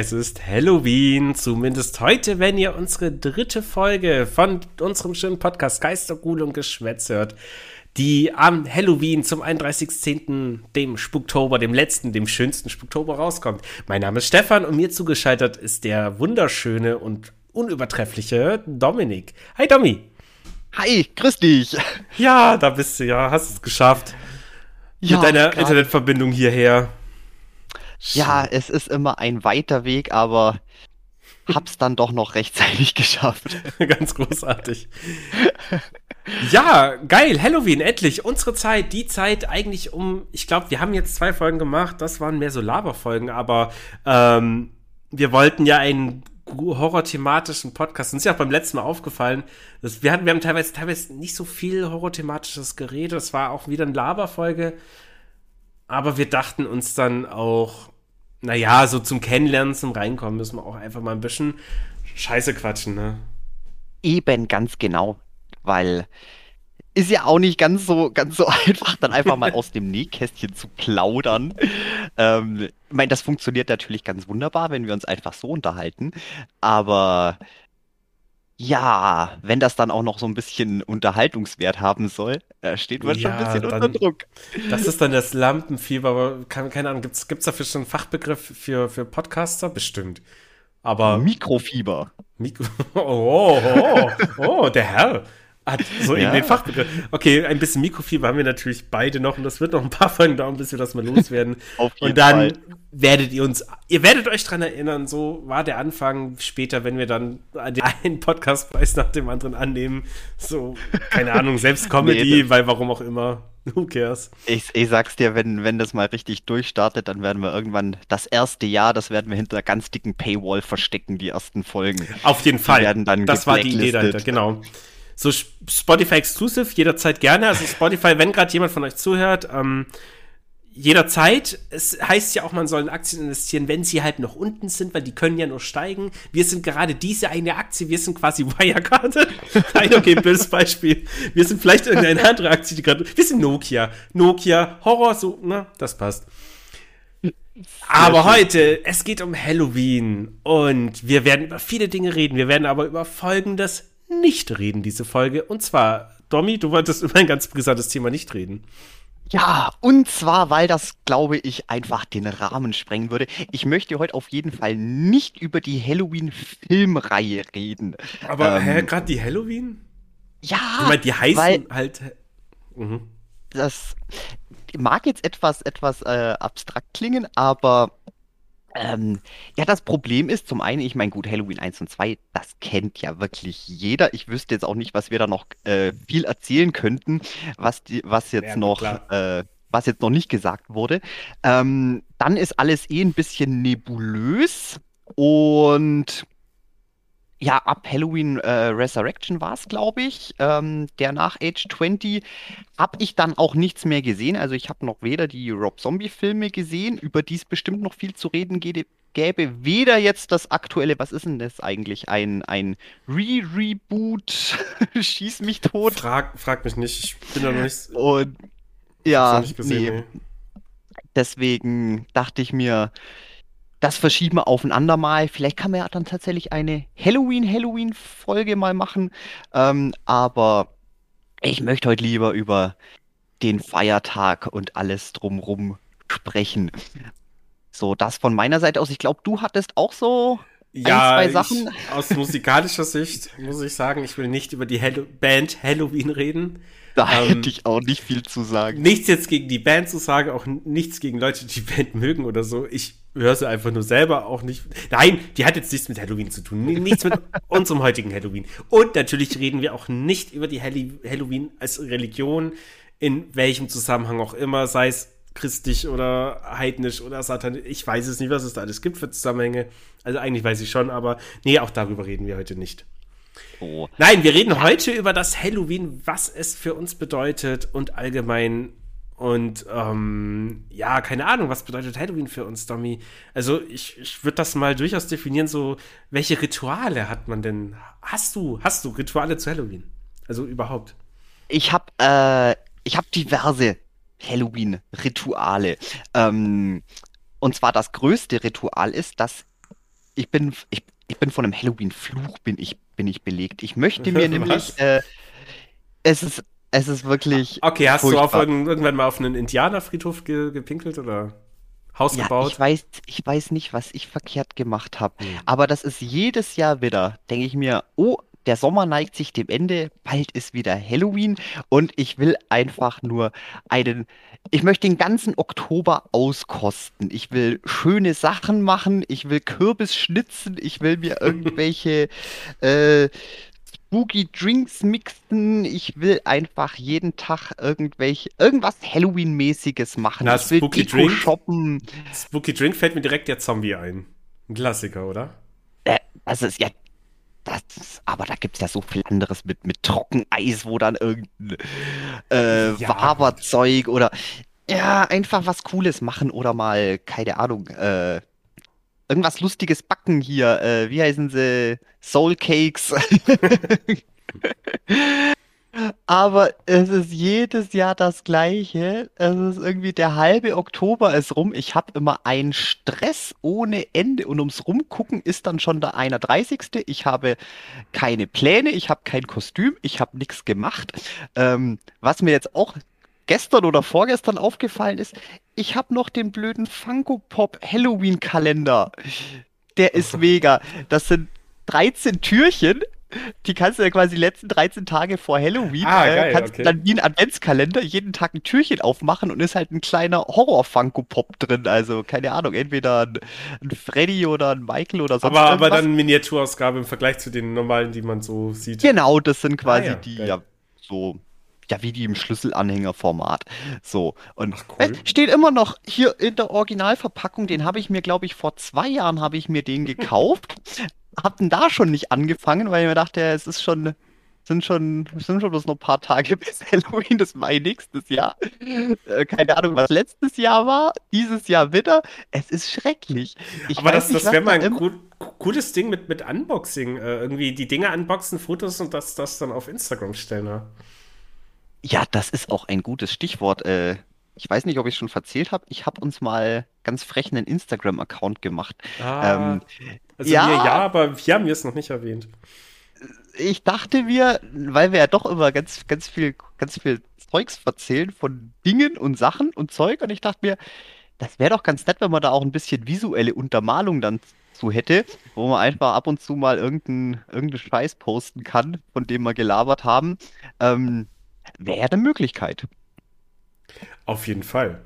Es ist Halloween, zumindest heute, wenn ihr unsere dritte Folge von unserem schönen Podcast Geistergul und Geschwätz hört, die am Halloween zum 31.10., dem Spuktober, dem letzten, dem schönsten Spuktober rauskommt. Mein Name ist Stefan und mir zugeschaltet ist der wunderschöne und unübertreffliche Dominik. Hi Domi. Hi, grüß dich. Ja, da bist du ja, hast es geschafft. Ja, Mit deiner grad. Internetverbindung hierher. Ja, es ist immer ein weiter Weg, aber hab's dann doch noch rechtzeitig geschafft. Ganz großartig. ja, geil, Halloween, endlich. Unsere Zeit, die Zeit eigentlich um, ich glaube, wir haben jetzt zwei Folgen gemacht, das waren mehr so Laberfolgen, aber ähm, wir wollten ja einen horror-thematischen Podcast. Uns ist ja auch beim letzten Mal aufgefallen, dass wir hatten, wir haben teilweise, teilweise nicht so viel horror-thematisches geredet. Das war auch wieder eine Laberfolge. Aber wir dachten uns dann auch, naja, so zum Kennenlernen, zum Reinkommen müssen wir auch einfach mal ein bisschen Scheiße quatschen, ne? Eben, ganz genau. Weil ist ja auch nicht ganz so, ganz so einfach, dann einfach mal aus dem Nähkästchen zu plaudern. Ähm, ich meine, das funktioniert natürlich ganz wunderbar, wenn wir uns einfach so unterhalten. Aber ja, wenn das dann auch noch so ein bisschen Unterhaltungswert haben soll, äh, steht man ja, schon ein bisschen dann, unter Druck. Das ist dann das Lampenfieber, aber kann, keine Ahnung, gibt es dafür schon einen Fachbegriff für, für Podcaster? Bestimmt. Aber. Mikrofieber. Mikro oh, oh, oh, oh, der Herr. Hat so ja. den Fachbegriff. Okay, ein bisschen Mikrofieber haben wir natürlich beide noch und das wird noch ein paar Folgen dauern, bis wir das mal loswerden. Auf jeden und dann Fall. werdet ihr uns, ihr werdet euch dran erinnern, so war der Anfang später, wenn wir dann den einen Podcastpreis nach dem anderen annehmen. So, keine Ahnung, selbst Comedy, nee, weil warum auch immer. Who cares? Ich, ich sag's dir, wenn, wenn das mal richtig durchstartet, dann werden wir irgendwann das erste Jahr, das werden wir hinter einer ganz dicken Paywall verstecken, die ersten Folgen. Auf jeden Fall. Werden dann das war die Idee dahinter, genau so Spotify Exclusive, jederzeit gerne. Also Spotify, wenn gerade jemand von euch zuhört, ähm, jederzeit. Es heißt ja auch, man soll in Aktien investieren, wenn sie halt noch unten sind, weil die können ja nur steigen. Wir sind gerade diese eine Aktie, wir sind quasi Wirecard. Nein, okay, blödes Beispiel. Wir sind vielleicht irgendeine andere Aktie, die gerade. Wir sind Nokia. Nokia, Horror, so, na, das passt. Aber heute, es geht um Halloween und wir werden über viele Dinge reden. Wir werden aber über Folgendes nicht reden, diese Folge. Und zwar, Domi, du wolltest über ein ganz brisantes Thema nicht reden. Ja, und zwar, weil das, glaube ich, einfach den Rahmen sprengen würde. Ich möchte heute auf jeden Fall nicht über die Halloween-Filmreihe reden. Aber ähm, gerade die Halloween? Ja. Ich meine, die heißen halt. Mhm. Das mag jetzt etwas, etwas äh, abstrakt klingen, aber ähm, ja, das Problem ist zum einen, ich meine, gut, Halloween 1 und 2, das kennt ja wirklich jeder. Ich wüsste jetzt auch nicht, was wir da noch äh, viel erzählen könnten, was, die, was jetzt ja, noch. Äh, was jetzt noch nicht gesagt wurde. Ähm, dann ist alles eh ein bisschen nebulös und ja, ab Halloween äh, Resurrection war es, glaube ich. Ähm, der nach Age 20 habe ich dann auch nichts mehr gesehen. Also ich habe noch weder die Rob Zombie-Filme gesehen, über die es bestimmt noch viel zu reden gäbe, weder jetzt das aktuelle, was ist denn das eigentlich? Ein, ein Re-Reboot? Schieß mich tot. Frag, frag mich nicht, ich bin da noch nicht. Und ja, nicht gesehen, nee. nee. Deswegen dachte ich mir, das verschieben wir auf ein andermal. Vielleicht kann man ja dann tatsächlich eine Halloween-Halloween-Folge mal machen. Ähm, aber ich möchte heute lieber über den Feiertag und alles drumrum sprechen. So, das von meiner Seite aus. Ich glaube, du hattest auch so ja, ein, zwei Sachen. Ich, aus musikalischer Sicht muss ich sagen, ich will nicht über die Hall Band Halloween reden. Da ähm, hätte ich auch nicht viel zu sagen. Nichts jetzt gegen die Band zu sagen, auch nichts gegen Leute, die die Band mögen oder so. Ich höre sie einfach nur selber auch nicht. Nein, die hat jetzt nichts mit Halloween zu tun. Nichts mit unserem heutigen Halloween. Und natürlich reden wir auch nicht über die Halloween als Religion, in welchem Zusammenhang auch immer, sei es christlich oder heidnisch oder satanisch. Ich weiß es nicht, was es da alles gibt für Zusammenhänge. Also eigentlich weiß ich schon, aber nee, auch darüber reden wir heute nicht. Oh. Nein, wir reden heute über das Halloween, was es für uns bedeutet und allgemein. Und ähm, ja, keine Ahnung, was bedeutet Halloween für uns, Domi? Also ich, ich würde das mal durchaus definieren, so welche Rituale hat man denn? Hast du, hast du Rituale zu Halloween? Also überhaupt? Ich habe äh, ich habe diverse Halloween-Rituale. Ähm, Und zwar das größte Ritual ist, dass ich bin, ich, ich bin von einem Halloween-Fluch bin ich, bin ich belegt. Ich möchte mir nämlich, äh, es ist, es ist wirklich. Okay, hast furchtbar. du auf irgendwann mal auf einen Indianerfriedhof ge gepinkelt oder Haus ja, gebaut? Ich weiß, ich weiß nicht, was ich verkehrt gemacht habe. Hm. Aber das ist jedes Jahr wieder, denke ich mir, oh, der Sommer neigt sich dem Ende, bald ist wieder Halloween und ich will einfach nur einen, ich möchte den ganzen Oktober auskosten. Ich will schöne Sachen machen, ich will Kürbis schnitzen, ich will mir irgendwelche äh, Spooky Drinks mixen. Ich will einfach jeden Tag irgendwelche, irgendwas Halloween-mäßiges machen. Na, ich will Spooky Deko Drink, shoppen. Spooky Drink fällt mir direkt der Zombie ein. Ein Klassiker, oder? Äh, also ist ja das, aber da gibt es ja so viel anderes mit, mit Trockeneis, wo dann irgendein äh, ja. Waberzeug oder ja, einfach was Cooles machen oder mal, keine Ahnung, äh, irgendwas Lustiges backen hier. Äh, wie heißen sie? Soul Cakes. Aber es ist jedes Jahr das Gleiche. Es ist irgendwie der halbe Oktober ist rum. Ich habe immer einen Stress ohne Ende und ums Rumgucken ist dann schon der 31. Ich habe keine Pläne, ich habe kein Kostüm, ich habe nichts gemacht. Ähm, was mir jetzt auch gestern oder vorgestern aufgefallen ist, ich habe noch den blöden Funko Pop Halloween Kalender. Der ist mega. Das sind 13 Türchen die kannst du ja quasi die letzten 13 Tage vor Halloween, ah, äh, geil, kannst okay. dann wie ein Adventskalender jeden Tag ein Türchen aufmachen und ist halt ein kleiner Horror-Funko-Pop drin. Also, keine Ahnung, entweder ein, ein, Freddy oder ein Michael oder sonst aber, irgendwas. Aber dann Miniaturausgabe im Vergleich zu den normalen, die man so sieht. Genau, das sind quasi ah, ja, die, geil. ja, so ja, wie die im Schlüsselanhängerformat. So. Und cool. äh, steht immer noch hier in der Originalverpackung. Den habe ich mir, glaube ich, vor zwei Jahren habe ich mir den gekauft. hab denn da schon nicht angefangen, weil ich mir dachte, es ist schon, sind schon, sind schon bloß noch ein paar Tage bis Halloween, das war nächstes Jahr. Äh, keine Ahnung, was letztes Jahr war, dieses Jahr wieder. Es ist schrecklich. Ich Aber das, das wäre mal ein cool, cooles Ding mit, mit Unboxing. Äh, irgendwie die Dinge unboxen, Fotos und das, das dann auf Instagram stellen. Ja, ja das ist auch ein gutes Stichwort. Äh, ich weiß nicht, ob ich schon erzählt habe, ich habe uns mal ganz frech einen Instagram-Account gemacht. Ah, ähm, also ja, wir ja, aber wir haben es noch nicht erwähnt. Ich dachte mir, weil wir ja doch immer ganz, ganz viel, ganz viel Zeugs erzählen von Dingen und Sachen und Zeug und ich dachte mir, das wäre doch ganz nett, wenn man da auch ein bisschen visuelle Untermalung dann zu hätte, wo man einfach ab und zu mal irgendeinen irgendein Scheiß posten kann, von dem wir gelabert haben. Ähm, wäre eine Möglichkeit. Auf jeden Fall.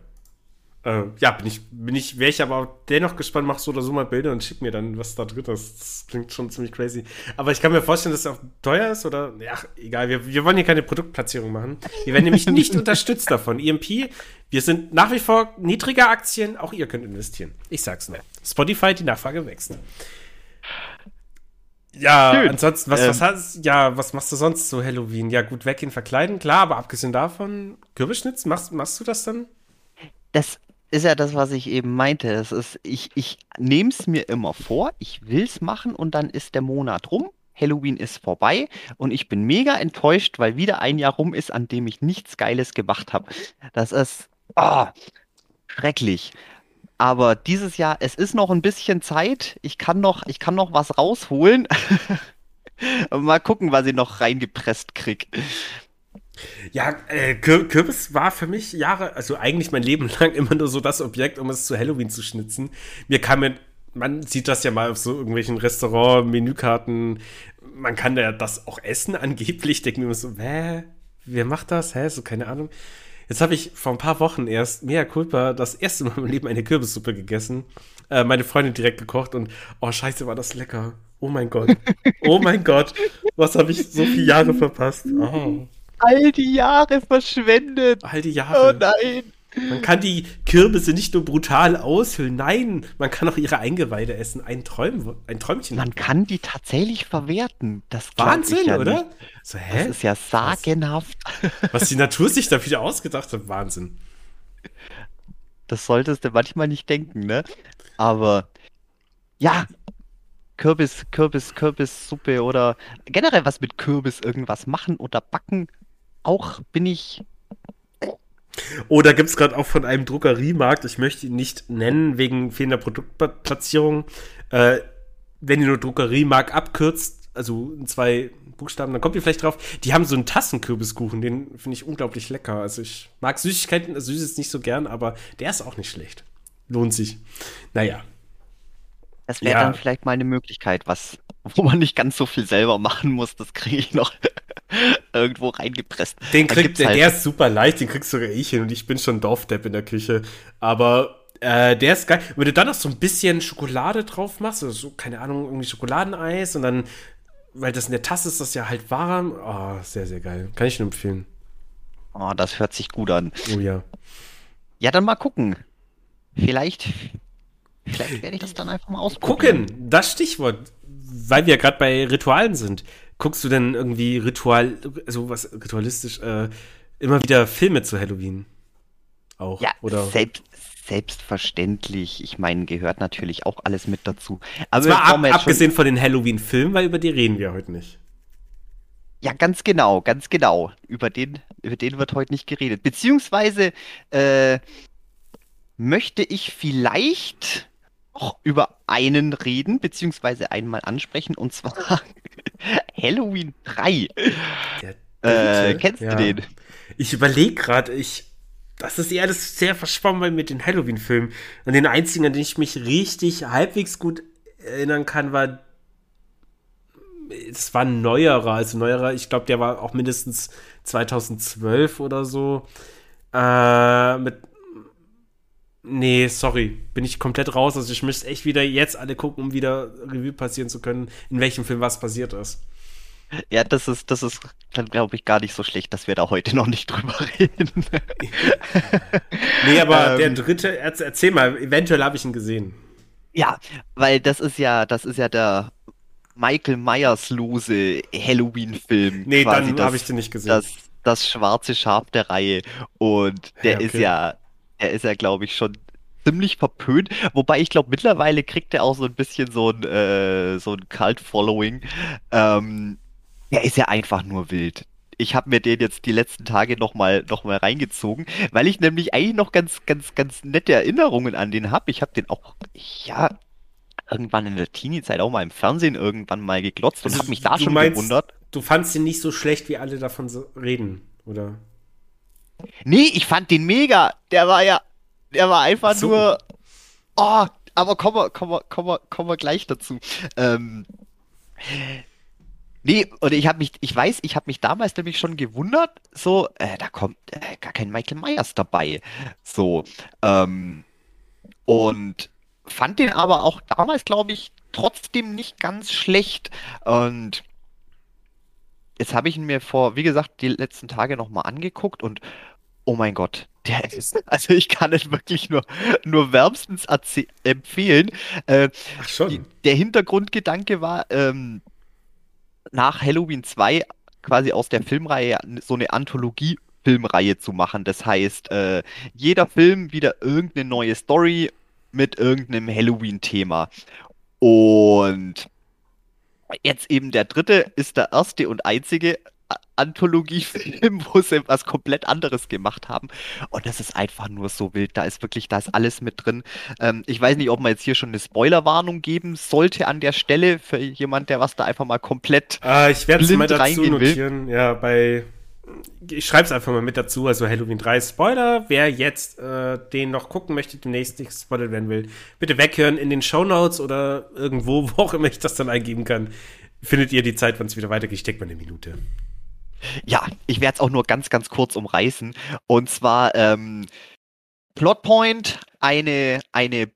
Äh, ja, bin ich, bin ich, wäre ich aber dennoch gespannt, mach so oder so mal Bilder und schick mir dann, was da drin ist. Das klingt schon ziemlich crazy. Aber ich kann mir vorstellen, dass es auch teuer ist oder, ja, egal, wir, wir wollen hier keine Produktplatzierung machen. Wir werden nämlich nicht unterstützt davon. EMP, wir sind nach wie vor niedriger Aktien, auch ihr könnt investieren. Ich sag's nur. Spotify, die Nachfrage wächst. Ja, Schön. ansonsten, was, ähm, was hast, ja, was machst du sonst zu Halloween? Ja, gut, weggehen, verkleiden, klar, aber abgesehen davon, Kürbisschnitz, machst, machst du das dann? Das ist ja das, was ich eben meinte. Es ist, ich, ich nehme es mir immer vor, ich will es machen und dann ist der Monat rum. Halloween ist vorbei und ich bin mega enttäuscht, weil wieder ein Jahr rum ist, an dem ich nichts Geiles gemacht habe. Das ist oh, schrecklich. Aber dieses Jahr, es ist noch ein bisschen Zeit. Ich kann noch, ich kann noch was rausholen. Mal gucken, was ich noch reingepresst krieg. Ja, äh, Kürbis war für mich Jahre, also eigentlich mein Leben lang immer nur so das Objekt, um es zu Halloween zu schnitzen. Mir kam mir, man sieht das ja mal auf so irgendwelchen Restaurant-Menükarten, man kann ja das auch essen angeblich. Denke mir immer so, hä, wer macht das? Hä, so keine Ahnung. Jetzt habe ich vor ein paar Wochen erst, mea culpa, das erste Mal im Leben eine Kürbissuppe gegessen. Äh, meine Freundin direkt gekocht und, oh scheiße, war das lecker. Oh mein Gott. Oh mein Gott. Was habe ich so viele Jahre verpasst? Oh. All die Jahre verschwendet. All die Jahre. Oh nein. Man kann die Kürbisse nicht nur brutal aushöhlen, nein, man kann auch ihre Eingeweide essen. Ein, Träum, ein Träumchen. Man kann die tatsächlich verwerten. Das Wahnsinn, ja oder? So? Das ist ja sagenhaft. Was, was die Natur sich da wieder ausgedacht hat, Wahnsinn. Das solltest du manchmal nicht denken, ne? Aber ja, Kürbis, Kürbis, Kürbissuppe oder generell was mit Kürbis irgendwas machen oder backen. Auch bin ich Oder gibt es gerade auch von einem Druckeriemarkt, ich möchte ihn nicht nennen, wegen fehlender Produktplatzierung, äh, wenn ihr nur Druckeriemarkt abkürzt, also in zwei Buchstaben, dann kommt ihr vielleicht drauf. Die haben so einen Tassenkürbiskuchen, den finde ich unglaublich lecker. Also ich mag Süßigkeiten, also Süßes nicht so gern, aber der ist auch nicht schlecht. Lohnt sich. Naja. Das wäre ja. dann vielleicht mal eine Möglichkeit, was, wo man nicht ganz so viel selber machen muss. Das kriege ich noch irgendwo reingepresst. Den kriegt, der, halt der ist super leicht, den kriegst sogar ich hin und ich bin schon Dorfdepp in der Küche. Aber äh, der ist geil. Wenn du dann noch so ein bisschen Schokolade drauf machst, also so, keine Ahnung, irgendwie Schokoladeneis und dann weil das in der Tasse ist, das ja halt warm. Oh, sehr, sehr geil. Kann ich nur empfehlen. Oh, das hört sich gut an. Oh ja. Ja, dann mal gucken. Vielleicht, vielleicht werde ich das dann einfach mal ausprobieren. Gucken, das Stichwort. Weil wir ja gerade bei Ritualen sind. Guckst du denn irgendwie Ritual, was ritualistisch, äh, immer wieder Filme zu Halloween? Auch, ja, oder? Selbst, selbstverständlich. Ich meine, gehört natürlich auch alles mit dazu. Aber Zwar ab, abgesehen von den Halloween-Filmen, weil über die reden wir heute nicht. Ja, ganz genau, ganz genau. Über den, über den wird heute nicht geredet. Beziehungsweise äh, möchte ich vielleicht auch über einen reden, beziehungsweise einmal ansprechen, und zwar Halloween 3. Äh, kennst ja. du den? Ich überlege gerade, ich das ist eher das sehr verschwommen mit den Halloween-Filmen. Und den einzigen, an den ich mich richtig halbwegs gut erinnern kann, war. Es war ein neuerer, also neuerer, ich glaube, der war auch mindestens 2012 oder so. Äh, mit. Nee, sorry, bin ich komplett raus. Also ich müsste echt wieder jetzt alle gucken, um wieder Revue passieren zu können, in welchem Film was passiert ist. Ja, das ist, das ist dann, glaube ich, gar nicht so schlecht, dass wir da heute noch nicht drüber reden. nee, aber ähm, der dritte, erzähl mal, eventuell habe ich ihn gesehen. Ja, weil das ist ja, das ist ja der Michael Myers lose Halloween-Film. Nee, dann habe ich den nicht gesehen. Das, das schwarze Schaf der Reihe. Und der ja, okay. ist ja, der ist ja, glaube ich, schon ziemlich verpönt. Wobei ich glaube, mittlerweile kriegt er auch so ein bisschen so ein, äh, so ein Cult-Following. Ähm, der ist ja einfach nur wild. Ich habe mir den jetzt die letzten Tage nochmal noch mal reingezogen, weil ich nämlich eigentlich noch ganz, ganz, ganz nette Erinnerungen an den habe. Ich habe den auch, ja, irgendwann in der Teenie-Zeit auch mal im Fernsehen irgendwann mal geglotzt und also, habe mich da schon meinst, gewundert. Du fandst ihn nicht so schlecht, wie alle davon so reden, oder? Nee, ich fand den mega. Der war ja, der war einfach so. nur. Oh, aber kommen wir, kommen wir, kommen wir, kommen wir gleich dazu. Ähm, Nee, und ich habe mich, ich weiß, ich habe mich damals nämlich schon gewundert, so, äh, da kommt äh, gar kein Michael Myers dabei. So, ähm, und fand den aber auch damals, glaube ich, trotzdem nicht ganz schlecht. Und jetzt habe ich ihn mir vor, wie gesagt, die letzten Tage nochmal angeguckt und oh mein Gott, der ist, also ich kann es wirklich nur, nur wärmstens empfehlen. Äh, Ach schon. Der Hintergrundgedanke war, ähm, nach Halloween 2 quasi aus der Filmreihe so eine Anthologie Filmreihe zu machen. Das heißt, äh, jeder Film wieder irgendeine neue Story mit irgendeinem Halloween-Thema. Und jetzt eben der dritte ist der erste und einzige Anthologiefilm, wo sie was komplett anderes gemacht haben. Und das ist einfach nur so wild. Da ist wirklich, da ist alles mit drin. Ähm, ich weiß nicht, ob man jetzt hier schon eine Spoilerwarnung geben sollte an der Stelle für jemand, der was da einfach mal komplett. Ah, ich werde es mal dazu notieren. Will. Ja, bei. Ich schreibe es einfach mal mit dazu. Also Halloween 3 Spoiler. Wer jetzt äh, den noch gucken möchte, demnächst nicht gespoilert werden will, bitte weghören in den Show Notes oder irgendwo, wo auch immer ich das dann eingeben kann. Findet ihr die Zeit, wann es wieder weitergeht? Ich denke mal eine Minute. Ja, ich werde es auch nur ganz, ganz kurz umreißen. Und zwar ähm, Plotpoint, eine, eine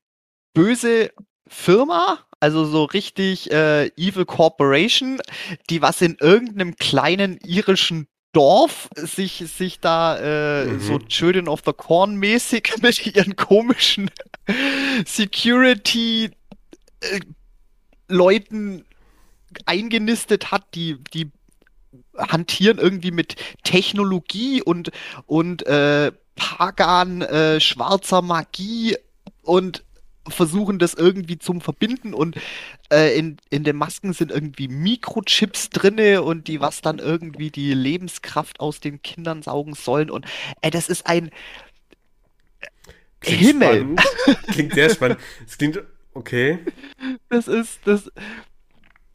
böse Firma, also so richtig äh, Evil Corporation, die was in irgendeinem kleinen irischen Dorf sich, sich da äh, mhm. so Children of the Corn mäßig mit ihren komischen Security äh, Leuten eingenistet hat, die, die hantieren irgendwie mit Technologie und, und äh, Pagan, äh, schwarzer Magie und versuchen das irgendwie zum Verbinden und äh, in, in den Masken sind irgendwie Mikrochips drinne und die was dann irgendwie die Lebenskraft aus den Kindern saugen sollen und äh, das ist ein klingt Himmel. spannend. Klingt sehr spannend. Es klingt, okay. Das ist, das.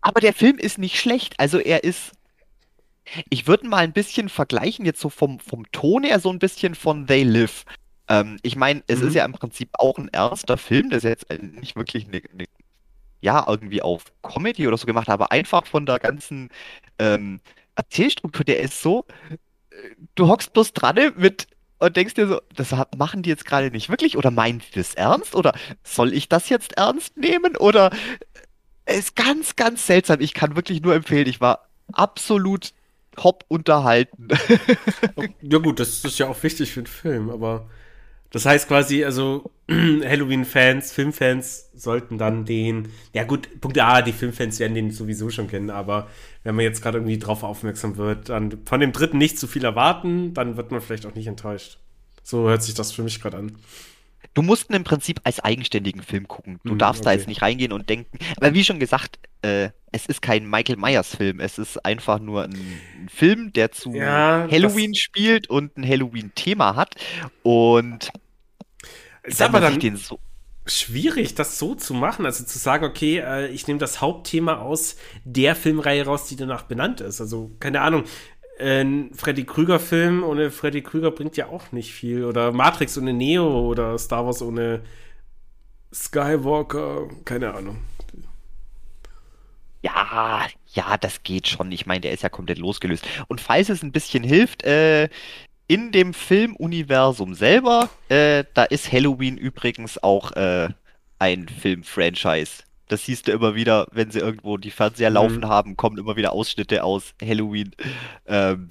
Aber der Film ist nicht schlecht. Also er ist. Ich würde mal ein bisschen vergleichen, jetzt so vom, vom Ton her, so ein bisschen von They Live. Ähm, ich meine, es Mhm. ist ja im Prinzip auch ein ernster Film, das ist jetzt äh, nicht wirklich eine, eine, ja, irgendwie auf Comedy oder so gemacht, aber einfach von der ganzen ähm, Erzählstruktur, der ist so, äh, du hockst bloß dran mit und denkst dir so, das machen die jetzt gerade nicht wirklich oder meinen die das ernst oder soll ich das jetzt ernst nehmen oder es ist ganz, ganz seltsam. Ich kann wirklich nur empfehlen, ich war absolut top unterhalten. Ja gut, das ist ja auch wichtig für den Film, aber das heißt quasi, also Halloween-Fans, Filmfans sollten dann den, ja gut, Punkt A, die Filmfans werden den sowieso schon kennen, aber wenn man jetzt gerade irgendwie drauf aufmerksam wird, dann von dem dritten nicht zu viel erwarten, dann wird man vielleicht auch nicht enttäuscht. So hört sich das für mich gerade an. Du musst ihn im Prinzip als eigenständigen Film gucken. Du Hm, darfst da okay. jetzt nicht reingehen und denken. Aber wie schon gesagt, äh, es ist kein Michael Myers Film. Es ist einfach nur ein, ein Film, der zu Ja, Halloween spielt und ein Halloween-Thema hat. Und Ist aber dann den so. schwierig, das so zu machen, also zu sagen, okay, äh, ich nehme das Hauptthema aus der Filmreihe raus, die danach benannt ist. Also, keine Ahnung, ein Freddy Krüger-Film ohne Freddy Krüger bringt ja auch nicht viel. Oder Matrix ohne Neo oder Star Wars ohne Skywalker, keine Ahnung. Ja, ja, das geht schon. Ich meine, der ist ja komplett losgelöst. Und falls es ein bisschen hilft, äh, in dem Filmuniversum selber, äh, da ist Halloween übrigens auch äh, ein Film-Franchise. Das siehst du immer wieder, wenn sie irgendwo die Fernseher Mhm. laufen haben, kommen immer wieder Ausschnitte aus Halloween. Ähm,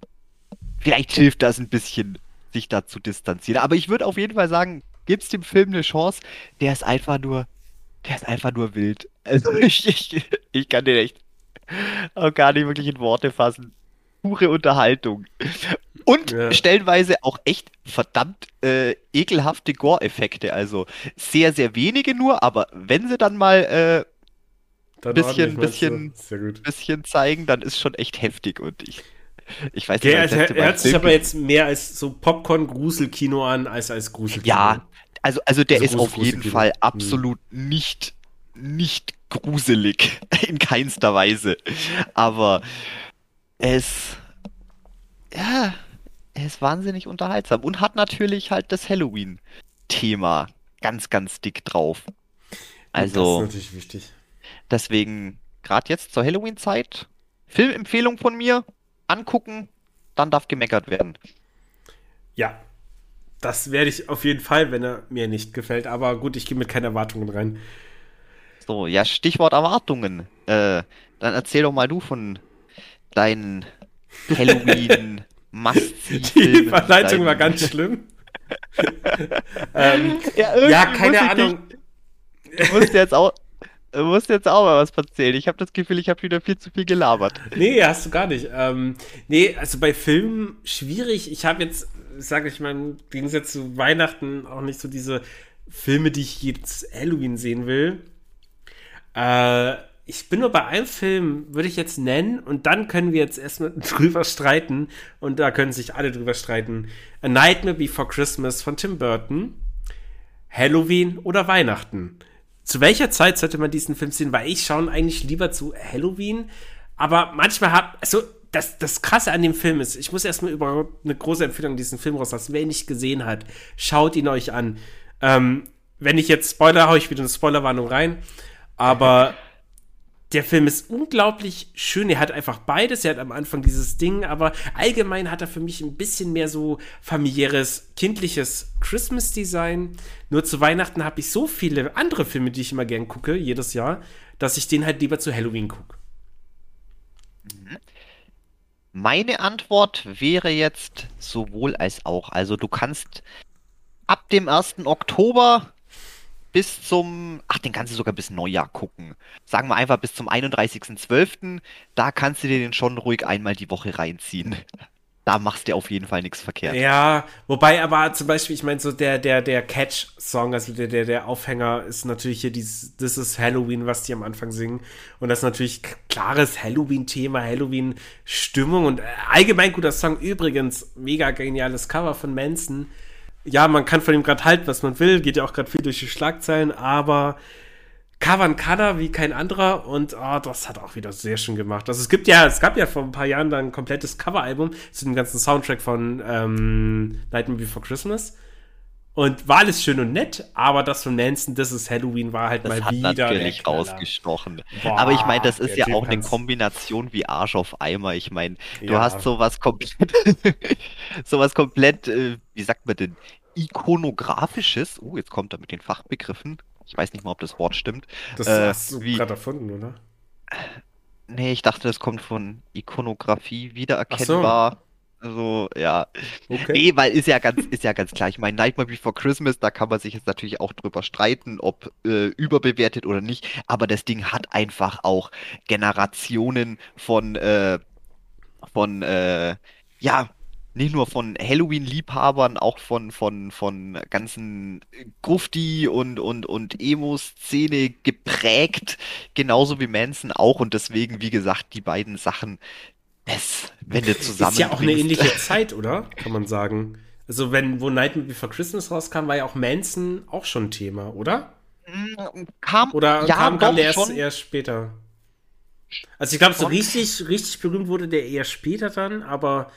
vielleicht hilft das ein bisschen, sich da zu distanzieren. Aber ich würde auf jeden Fall sagen, gibt's dem Film eine Chance. Der ist einfach nur, der ist einfach nur wild. Also ich, ich, ich kann den echt auch gar nicht wirklich in Worte fassen. Pure Unterhaltung. Und Ja. stellenweise auch echt verdammt äh, ekelhafte Gore-Effekte. Also sehr, sehr wenige nur, aber wenn sie dann mal äh, Dann Bisschen- bisschen- bisschen zeigen, dann ist schon echt heftig. Und ich, ich weiß nicht, also er, hört sich aber jetzt mehr als so Popcorn-Gruselkino an, als als Gruselkino. Ja, also, also der Also ist auf jeden Fall Kino. absolut nicht, nicht gruselig. In keinster Weise. Aber es, ja, er ist wahnsinnig unterhaltsam und hat natürlich halt das Halloween-Thema ganz, ganz dick drauf. Das Also, ist natürlich wichtig. deswegen, gerade jetzt zur Halloween-Zeit, Filmempfehlung von mir, angucken, dann darf gemeckert werden. Ja, das werde ich auf jeden Fall, wenn er mir nicht gefällt. Aber gut, ich gehe mit keinen Erwartungen rein. So, ja, Stichwort Erwartungen. Äh, dann erzähl doch mal du von deinen Halloween must Die Verleitung war ganz schlimm. ähm, Ja, ja, keine Ahnung. dich- Du musst jetzt auch, du musst jetzt auch mal was erzählen. Ich habe das Gefühl, ich habe wieder viel zu viel gelabert. Nee, hast du gar nicht. Ähm, nee, also bei Filmen schwierig. Ich habe jetzt, sage ich mal, im Gegensatz zu Weihnachten auch nicht so diese Filme, die ich jetzt Halloween sehen will. Äh, ich bin nur bei einem Film, würde ich jetzt nennen, und dann können wir jetzt erstmal drüber streiten. Und da können sich alle drüber streiten. A Nightmare Before Christmas von Tim Burton. Halloween oder Weihnachten. Zu welcher Zeit sollte man diesen Film sehen? Weil ich schaue eigentlich lieber zu Halloween. Aber manchmal hab, also das, das Krasse an dem Film ist, ich muss erstmal über eine große Empfehlung diesen Film rauslassen. Wer ihn nicht gesehen hat, schaut ihn euch an. Ähm, wenn ich jetzt Spoiler, hau ich wieder eine Spoilerwarnung rein. Aber der Film ist unglaublich schön. Er hat einfach beides. Er hat am Anfang dieses Ding, aber allgemein hat er für mich ein bisschen mehr so familiäres, kindliches Christmas-Design. Nur zu Weihnachten habe ich so viele andere Filme, die ich immer gern gucke, jedes Jahr, dass ich den halt lieber zu Halloween gucke. Meine Antwort wäre jetzt sowohl als auch. Also du kannst ab dem 1. Oktober bis zum, ach, den kannst du sogar bis Neujahr gucken. Sagen wir einfach bis zum 31.12. Da kannst du dir den schon ruhig einmal die Woche reinziehen. Da machst du auf jeden Fall nichts verkehrt. Ja, wobei aber zum Beispiel, ich meine, so der, der, der Catch-Song, also der, der, der Aufhänger ist natürlich hier dieses This is Halloween, was die am Anfang singen. Und das ist natürlich klares Halloween-Thema, Halloween-Stimmung und äh, allgemein guter Song. Übrigens, mega geniales Cover von Manson. Ja, man kann von ihm gerade halten, was man will, geht ja auch gerade viel durch die Schlagzeilen, aber Kavan Kada wie kein anderer und oh, das hat auch wieder sehr schön gemacht. Also es gibt ja, es gab ja vor ein paar Jahren dann ein komplettes Coveralbum zu dem ganzen Soundtrack von ähm, Nightmare Before Christmas. Und war alles schön und nett, aber das von Manson, das ist Halloween, war halt Das mal hat wieder. natürlich rausgestochen. Boah, Aber ich meine, das ist ja Typ auch eine Kombination wie Arsch auf Eimer. Ich meine, du Ja. hast sowas komplett, sowas komplett, äh, wie sagt man denn, ikonografisches. Oh, jetzt kommt er mit den Fachbegriffen. Ich weiß nicht mal, ob das Wort stimmt. Das Äh, hast du wie- gerade erfunden, oder? Nee, ich dachte, das kommt von Ikonografie wiedererkennbar. Also, ja. Okay. Nee, weil ist ja ganz, ist ja ganz klar. Ich meine, Nightmare Before Christmas, da kann man sich jetzt natürlich auch drüber streiten, ob äh, überbewertet oder nicht. Aber das Ding hat einfach auch Generationen von, äh, von, äh, ja, nicht nur von Halloween-Liebhabern, auch von, von, von ganzen Grufti und, und, und Emo-Szene geprägt, genauso wie Manson auch. Und deswegen, wie gesagt, die beiden Sachen, das, wenn du zusammen Ist ja auch eine ähnliche Zeit, oder? Kann man sagen. Also, wenn, wo Nightmare Before Christmas rauskam, war ja auch Manson auch schon Thema, oder? kam, Oder ja, kam, kam der erst, erst später? Also, ich glaube, so richtig, richtig berühmt wurde der eher später dann, aber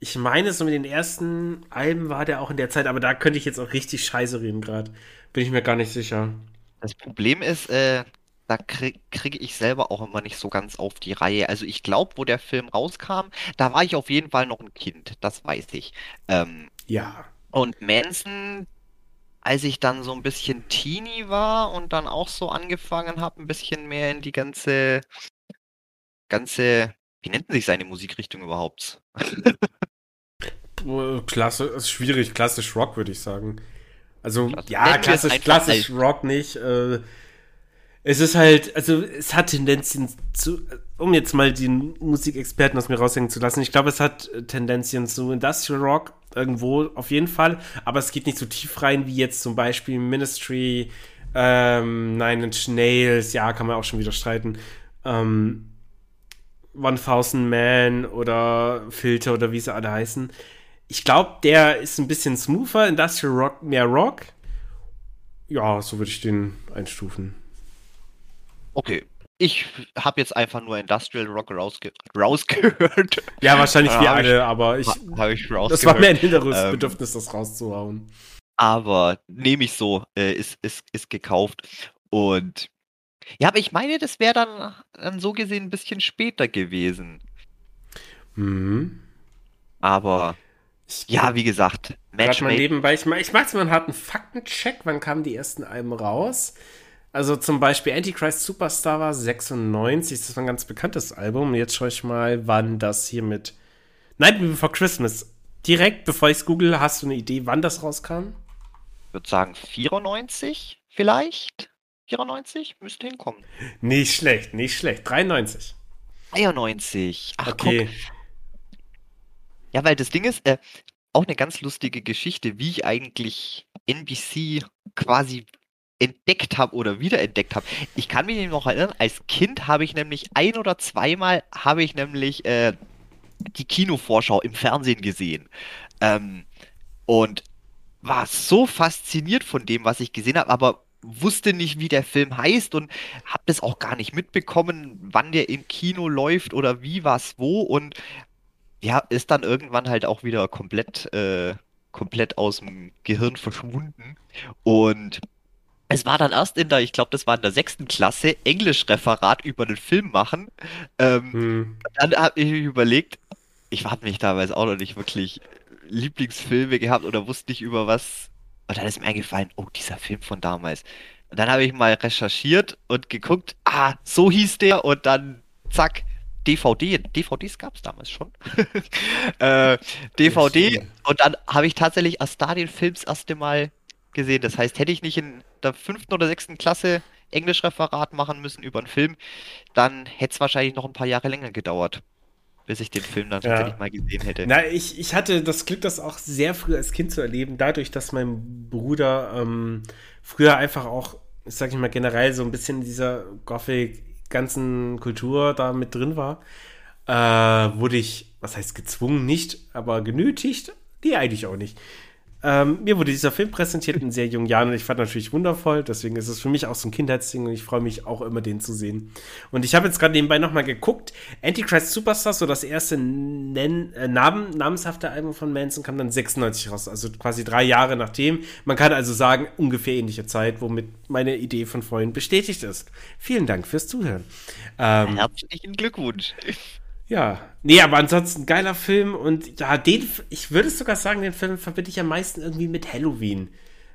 ich meine, so mit den ersten Alben war der auch in der Zeit, aber da könnte ich jetzt auch richtig scheiße reden gerade. Bin ich mir gar nicht sicher. Das Problem ist, äh, da krieg, kriege ich selber auch immer nicht so ganz auf die Reihe. Also ich glaube, wo der Film rauskam, da war ich auf jeden Fall noch ein Kind, das weiß ich. Ähm, Ja. und Manson, als ich dann so ein bisschen Teenie war und dann auch so angefangen habe, ein bisschen mehr in die ganze, ganze, wie nennt sich seine Musikrichtung überhaupt? Klasse, ist schwierig, klassisch Rock, würde ich sagen. Also, Klasse- ja, klassisch, klassisch Rock nicht. Äh, es ist halt, also es hat Tendenzien zu, um jetzt mal den Musikexperten aus mir raushängen zu lassen, ich glaube, es hat äh, Tendenzien zu Industrial Rock irgendwo auf jeden Fall, aber es geht nicht so tief rein wie jetzt zum Beispiel Ministry, ähm, Nine Inch Nails, ja, kann man auch schon wieder streiten. Ähm, 1000 Man oder Filter oder wie sie alle heißen. Ich glaube, der ist ein bisschen smoother, Industrial Rock, mehr Rock. Ja, so würde ich den einstufen. Okay. Ich habe jetzt einfach nur Industrial Rock rausge rausgehört. Ja, wahrscheinlich hab ich- alle, aber ich, Habe ich rausgehört. das war mir ein inneres Ähm, Bedürfnis, das rauszuhauen. Aber nehme ich so, äh, ist, ist, ist gekauft. Und ja, aber ich meine, das wäre dann, dann so gesehen ein bisschen später gewesen. Mhm. Aber Ich ja, wie gesagt, Matchmaking. nebenbei, ich, ich jetzt mal einen harten Faktencheck. Wann kamen die ersten Alben raus? Also zum Beispiel Antichrist Superstar war 96, das war ein ganz bekanntes Album. Jetzt schaue ich mal, wann das hier mit Nightmare Before Christmas. Direkt, bevor ich es google, hast du eine Idee, wann das rauskam? Ich würde sagen 94 vielleicht? 94 müsste hinkommen. Nicht schlecht, nicht schlecht. 93. 93. Ach Okay. guck, ja, weil das Ding ist, äh, auch eine ganz lustige Geschichte, wie ich eigentlich NBC quasi entdeckt habe oder wiederentdeckt habe. Ich kann mich noch erinnern, als Kind habe ich nämlich ein oder zweimal habe ich nämlich äh, die Kinovorschau im Fernsehen gesehen. Ähm, und war so fasziniert von dem, was ich gesehen habe, aber wusste nicht, wie der Film heißt und habe das auch gar nicht mitbekommen, wann der im Kino läuft oder wie, was, wo und ja, ist dann irgendwann halt auch wieder komplett, äh, komplett aus dem Gehirn verschwunden und es war dann erst in der, ich glaube, das war in der sechsten Klasse, Englischreferat über den Film machen. Ähm, Hm. dann habe ich überlegt, ich habe mich damals auch noch nicht wirklich Lieblingsfilme gehabt oder wusste nicht über was. Und dann ist mir eingefallen, oh, dieser Film von damals. Und dann habe ich mal recherchiert und geguckt, ah, so hieß der und dann zack, DVD. DVDs gab es damals schon. äh, DVD. Und dann habe ich tatsächlich erst da den Film das erste Mal gesehen. Das heißt, hätte ich nicht in der fünften oder sechsten Klasse Englischreferat machen müssen über einen Film, dann hätte es wahrscheinlich noch ein paar Jahre länger gedauert, bis ich den Film dann Ja. tatsächlich mal gesehen hätte. Na, ich, ich hatte das Glück, das auch sehr früh als Kind zu erleben, dadurch, dass mein Bruder ähm, früher einfach auch, sag ich mal, generell so ein bisschen in dieser Gothic ganzen Kultur da mit drin war, äh, wurde ich, was heißt gezwungen nicht, aber genötigt, nee, eigentlich auch nicht, Ähm, mir wurde dieser Film präsentiert in sehr jungen Jahren und ich fand natürlich wundervoll. Deswegen ist es für mich auch so ein Kindheitsding und ich freue mich auch immer, den zu sehen. Und ich habe jetzt gerade nebenbei nochmal geguckt. Antichrist Superstar, so das erste Nen äh, Namen namenshafte Album von Manson, kam dann 96 raus. Also quasi drei Jahre nachdem. Man kann also sagen, ungefähr ähnliche Zeit, womit meine Idee von vorhin bestätigt ist. Vielen Dank fürs Zuhören. Ähm, Herzlichen Glückwunsch. Ja, nee, aber ansonsten geiler Film und ja, den, ich würde sogar sagen, den Film verbinde ich am meisten irgendwie mit Halloween.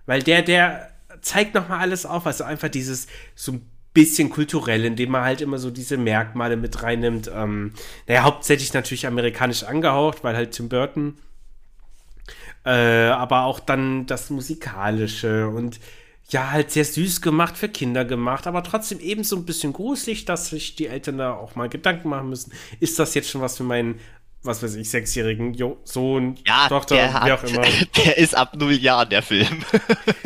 Weil der, der zeigt nochmal alles auf, also einfach dieses so ein bisschen kulturell, indem man halt immer so diese Merkmale mit reinnimmt. Ähm, naja, hauptsächlich natürlich amerikanisch angehaucht, weil halt Tim Burton. Äh, aber auch dann das Musikalische und ja, halt sehr süß gemacht, für Kinder gemacht, aber trotzdem eben so ein bisschen gruselig, dass sich die Eltern da auch mal Gedanken machen müssen. Ist das jetzt schon was für meinen, was weiß ich, sechsjährigen jo Sohn, ja, Tochter, wie hat, auch immer? Der ist ab null Jahren, der Film.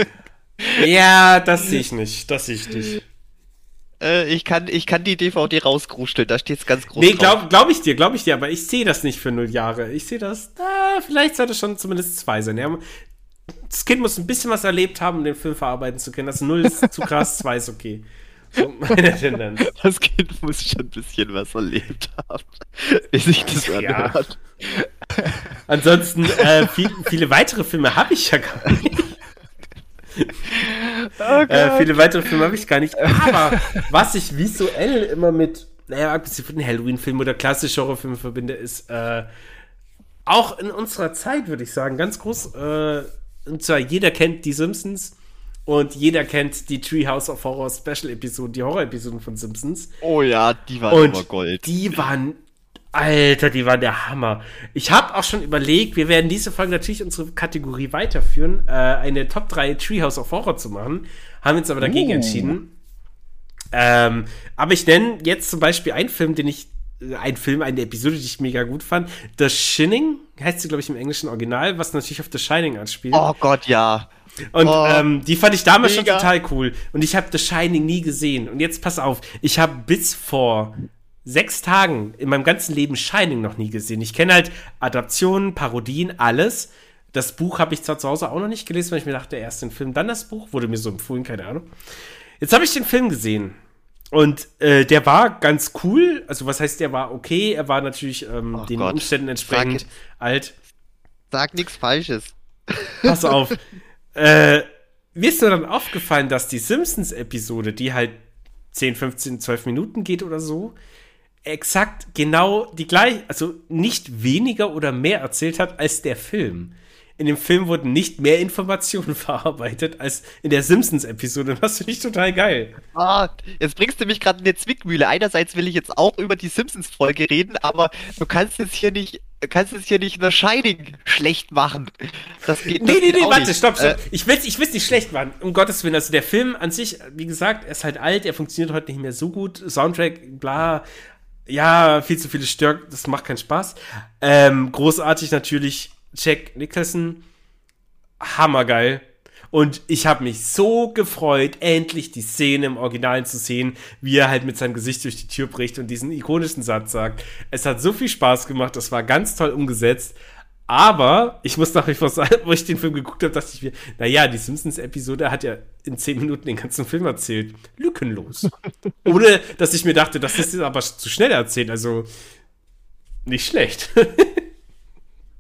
ja, das sehe ich nicht, das sehe ich nicht. Äh, ich, kann, ich kann die DVD rausgruscheln, da steht es ganz groß. Nee, glaube glaub ich dir, glaube ich dir, aber ich sehe das nicht für null Jahre. Ich sehe das, na, vielleicht sollte es schon zumindest zwei sein. Ja, das Kind muss ein bisschen was erlebt haben, um den Film verarbeiten zu können. Das Null ist zu krass, zwei ist okay. So meine Tendenz. Das Kind muss schon ein bisschen was erlebt haben, wie sich das anhört. Ja. Ansonsten, äh, viel, viele weitere Filme habe ich ja gar nicht. Oh äh, viele weitere Filme habe ich gar nicht. Aber was ich visuell immer mit, naja, abgesehen von Halloween-Filmen oder klassischen Horrorfilmen verbinde, ist äh, auch in unserer Zeit, würde ich sagen, ganz groß äh, und zwar jeder kennt die Simpsons und jeder kennt die Treehouse of Horror Special Episoden, die Horror-Episoden von Simpsons. Oh ja, die waren und immer Gold. Die waren, Alter, die waren der Hammer. Ich habe auch schon überlegt, wir werden diese Folge natürlich unsere Kategorie weiterführen, äh, eine Top 3 Treehouse of Horror zu machen. Haben uns aber dagegen uh. entschieden. Ähm, aber ich nenne jetzt zum Beispiel einen Film, den ich ein Film, eine Episode, die ich mega gut fand. The Shining heißt sie, glaube ich, im englischen Original, was natürlich auf The Shining anspielt. Oh Gott, ja. Und oh, ähm, die fand ich damals mega. schon total cool. Und ich habe The Shining nie gesehen. Und jetzt pass auf, ich habe bis vor sechs Tagen in meinem ganzen Leben Shining noch nie gesehen. Ich kenne halt Adaptionen, Parodien, alles. Das Buch habe ich zwar zu Hause auch noch nicht gelesen, weil ich mir dachte, erst den Film, dann das Buch. Wurde mir so empfohlen, keine Ahnung. Jetzt habe ich den Film gesehen. Und äh, der war ganz cool. Also, was heißt, der war okay? Er war natürlich ähm, oh den Gott. Umständen entsprechend sag, alt. Sag nichts Falsches. Pass auf. äh, mir ist nur dann aufgefallen, dass die Simpsons-Episode, die halt 10, 15, 12 Minuten geht oder so, exakt genau die gleiche, also nicht weniger oder mehr erzählt hat als der Film in dem Film wurden nicht mehr Informationen verarbeitet als in der Simpsons-Episode. Das finde ich total geil. Ah, jetzt bringst du mich gerade in eine Zwickmühle. Einerseits will ich jetzt auch über die Simpsons-Folge reden, aber du kannst jetzt hier nicht, kannst jetzt hier nicht The Shining schlecht machen. Das geht Nee, das nee, nee, warte, nicht. stopp, stopp. Äh, ich will es ich nicht schlecht machen, um Gottes Willen. Also der Film an sich, wie gesagt, er ist halt alt, er funktioniert heute nicht mehr so gut. Soundtrack, bla, ja, viel zu viele Stör, das macht keinen Spaß. Ähm, großartig natürlich Jack Nicholson, hammergeil. Und ich habe mich so gefreut, endlich die Szene im Original zu sehen, wie er halt mit seinem Gesicht durch die Tür bricht und diesen ikonischen Satz sagt. Es hat so viel Spaß gemacht, das war ganz toll umgesetzt. Aber ich muss nach wie vor sagen, wo ich den Film geguckt habe, dachte ich mir, naja, die Simpsons-Episode hat ja in zehn Minuten den ganzen Film erzählt. Lückenlos. Ohne, dass ich mir dachte, das ist aber zu schnell erzählt. Also nicht schlecht.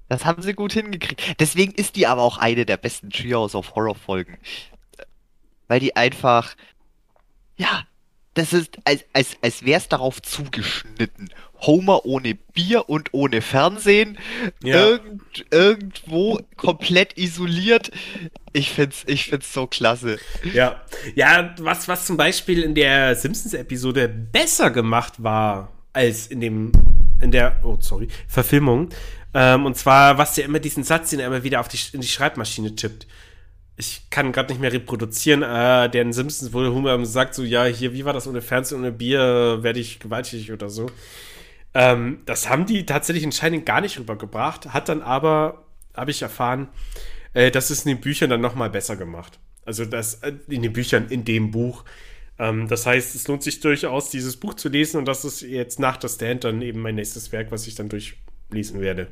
Das haben sie gut hingekriegt. Deswegen ist die aber auch eine der besten Treehouse of Horror Folgen. Weil die einfach, ja, das ist, als, als, als wäre es darauf zugeschnitten. Homer ohne Bier und ohne Fernsehen. Ja. Irgend, irgendwo komplett isoliert. Ich find's, ich find's so klasse. Ja. Ja, was, was zum Beispiel in der Simpsons-Episode besser gemacht war als in dem, in der, oh, sorry, Verfilmung, ähm, und zwar, was der immer diesen Satz, den er immer wieder auf die, in die Schreibmaschine tippt. Ich kann gerade nicht mehr reproduzieren, äh, der in Simpsons, wo Homer sagt so, ja, hier, wie war das ohne Fernsehen, ohne Bier, werde ich gewalttätig oder so. Ähm, das haben die tatsächlich in Shining gar nicht rübergebracht, hat dann aber, habe ich erfahren, äh, das ist in den Büchern dann nochmal besser gemacht. Also das äh, in den Büchern, in dem Buch. Ähm, das heißt, es lohnt sich durchaus, dieses Buch zu lesen und das ist jetzt nach der Stand dann eben mein nächstes Werk, was ich dann durchlesen werde.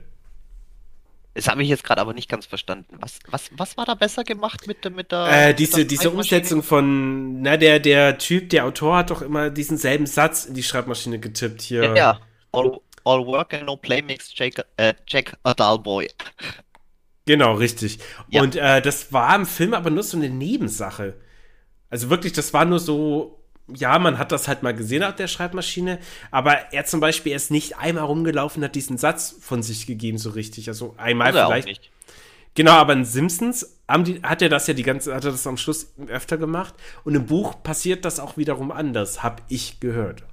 Das habe ich jetzt gerade aber nicht ganz verstanden. Was, was, was war da besser gemacht mit, der- mit der. Äh, diese, mit der diese? Umsetzung von, na, der, der Typ, der Autor hat doch immer diesen selben Satz in die Schreibmaschine getippt hier. Ja, ja. All, all work and no play makes Jack, äh, Jack a dull boy. Genau, richtig. Ja. Und äh, das war im Film aber nur so eine Nebensache. Also wirklich, das war nur so, ja, man hat das halt mal gesehen auf der Schreibmaschine, aber er zum Beispiel ist nicht einmal rumgelaufen, hat diesen Satz von sich gegeben, so richtig. Also einmal Muss er auch vielleicht. nicht. Genau, aber in Simpsons die, hat er das ja die ganze, hat er das am Schluss öfter gemacht. Und im Buch passiert das auch wiederum anders, hab ich gehört.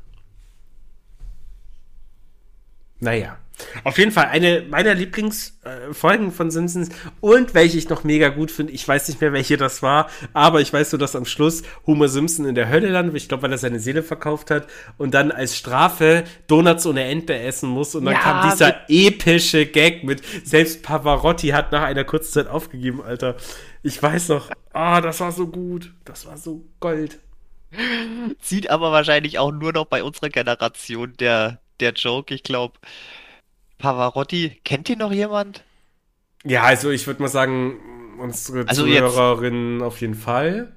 Naja. Auf jeden Fall eine meiner Lieblingsfolgen von Simpsons und welche ich noch mega gut finde. Ich weiß nicht mehr, welche das war, aber ich weiß nur, dass am Schluss Homer Simpson in der Hölle landet. Ich glaube, weil er seine Seele verkauft hat und dann als Strafe Donuts ohne Ente essen muss. Und dann Ja, kam dieser epische Gag mit selbst Pavarotti hat nach einer kurzen Zeit aufgegeben, Alter. Ich weiß noch, ah, das war so gut. Das war so Gold. Sieht aber wahrscheinlich auch nur noch bei unserer Generation der, der Joke. Ich glaube, Pavarotti, kennt ihr noch jemand? Ja, also ich würde mal sagen, unsere Also Zuhörerinnen auf jeden Fall.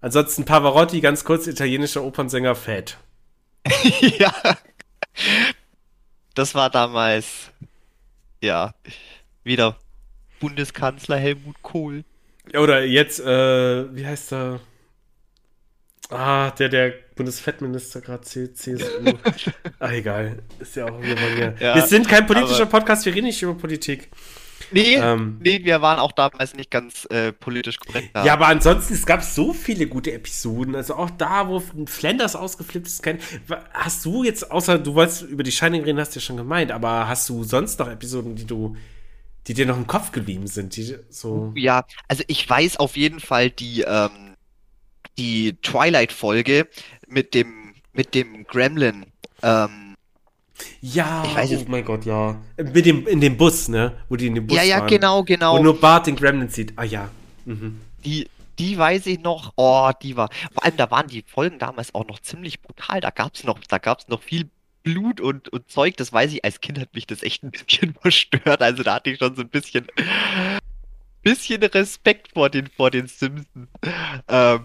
Ansonsten Pavarotti, ganz kurz, italienischer Opernsänger, fett. ja. Das war damals, ja, wieder Bundeskanzler Helmut Kohl. Ja, Oder jetzt, äh, wie heißt er? Ah, der, der Bundesfettminister gerade CSU. Ach, egal. Ist ja auch hier. Ja, wir sind kein politischer aber- Podcast, wir reden nicht über Politik. Nee, Ähm. nee, wir waren auch damals nicht ganz äh, politisch korrekt. da. Ja, aber ansonsten, es gab so viele gute Episoden. Also auch da, wo Flanders ausgeflippt ist, kein. Hast du jetzt, außer du wolltest über die Shining reden, hast du ja schon gemeint, aber hast du sonst noch Episoden, die du, die dir noch im Kopf geblieben sind? Die so. Ja, also ich weiß auf jeden Fall die, ähm, die Twilight-Folge mit dem, mit dem Gremlin. Ähm, Ja, Ich weiß oh mein Gott, ja. Mit dem, in dem Bus, ne? Wo die in dem Bus ja, ja, waren. genau, genau. Und nur Bart den Gremlin sieht. Ah ja. Mhm. Die, die weiß ich noch. Oh, die war. Vor allem, da waren die Folgen damals auch noch ziemlich brutal. Da gab's noch, da gab's noch viel Blut und, und Zeug. Das weiß ich. Als Kind hat mich das echt ein bisschen verstört. Also da hatte ich schon so ein bisschen, bisschen Respekt vor den, vor den Simpsons. Ähm,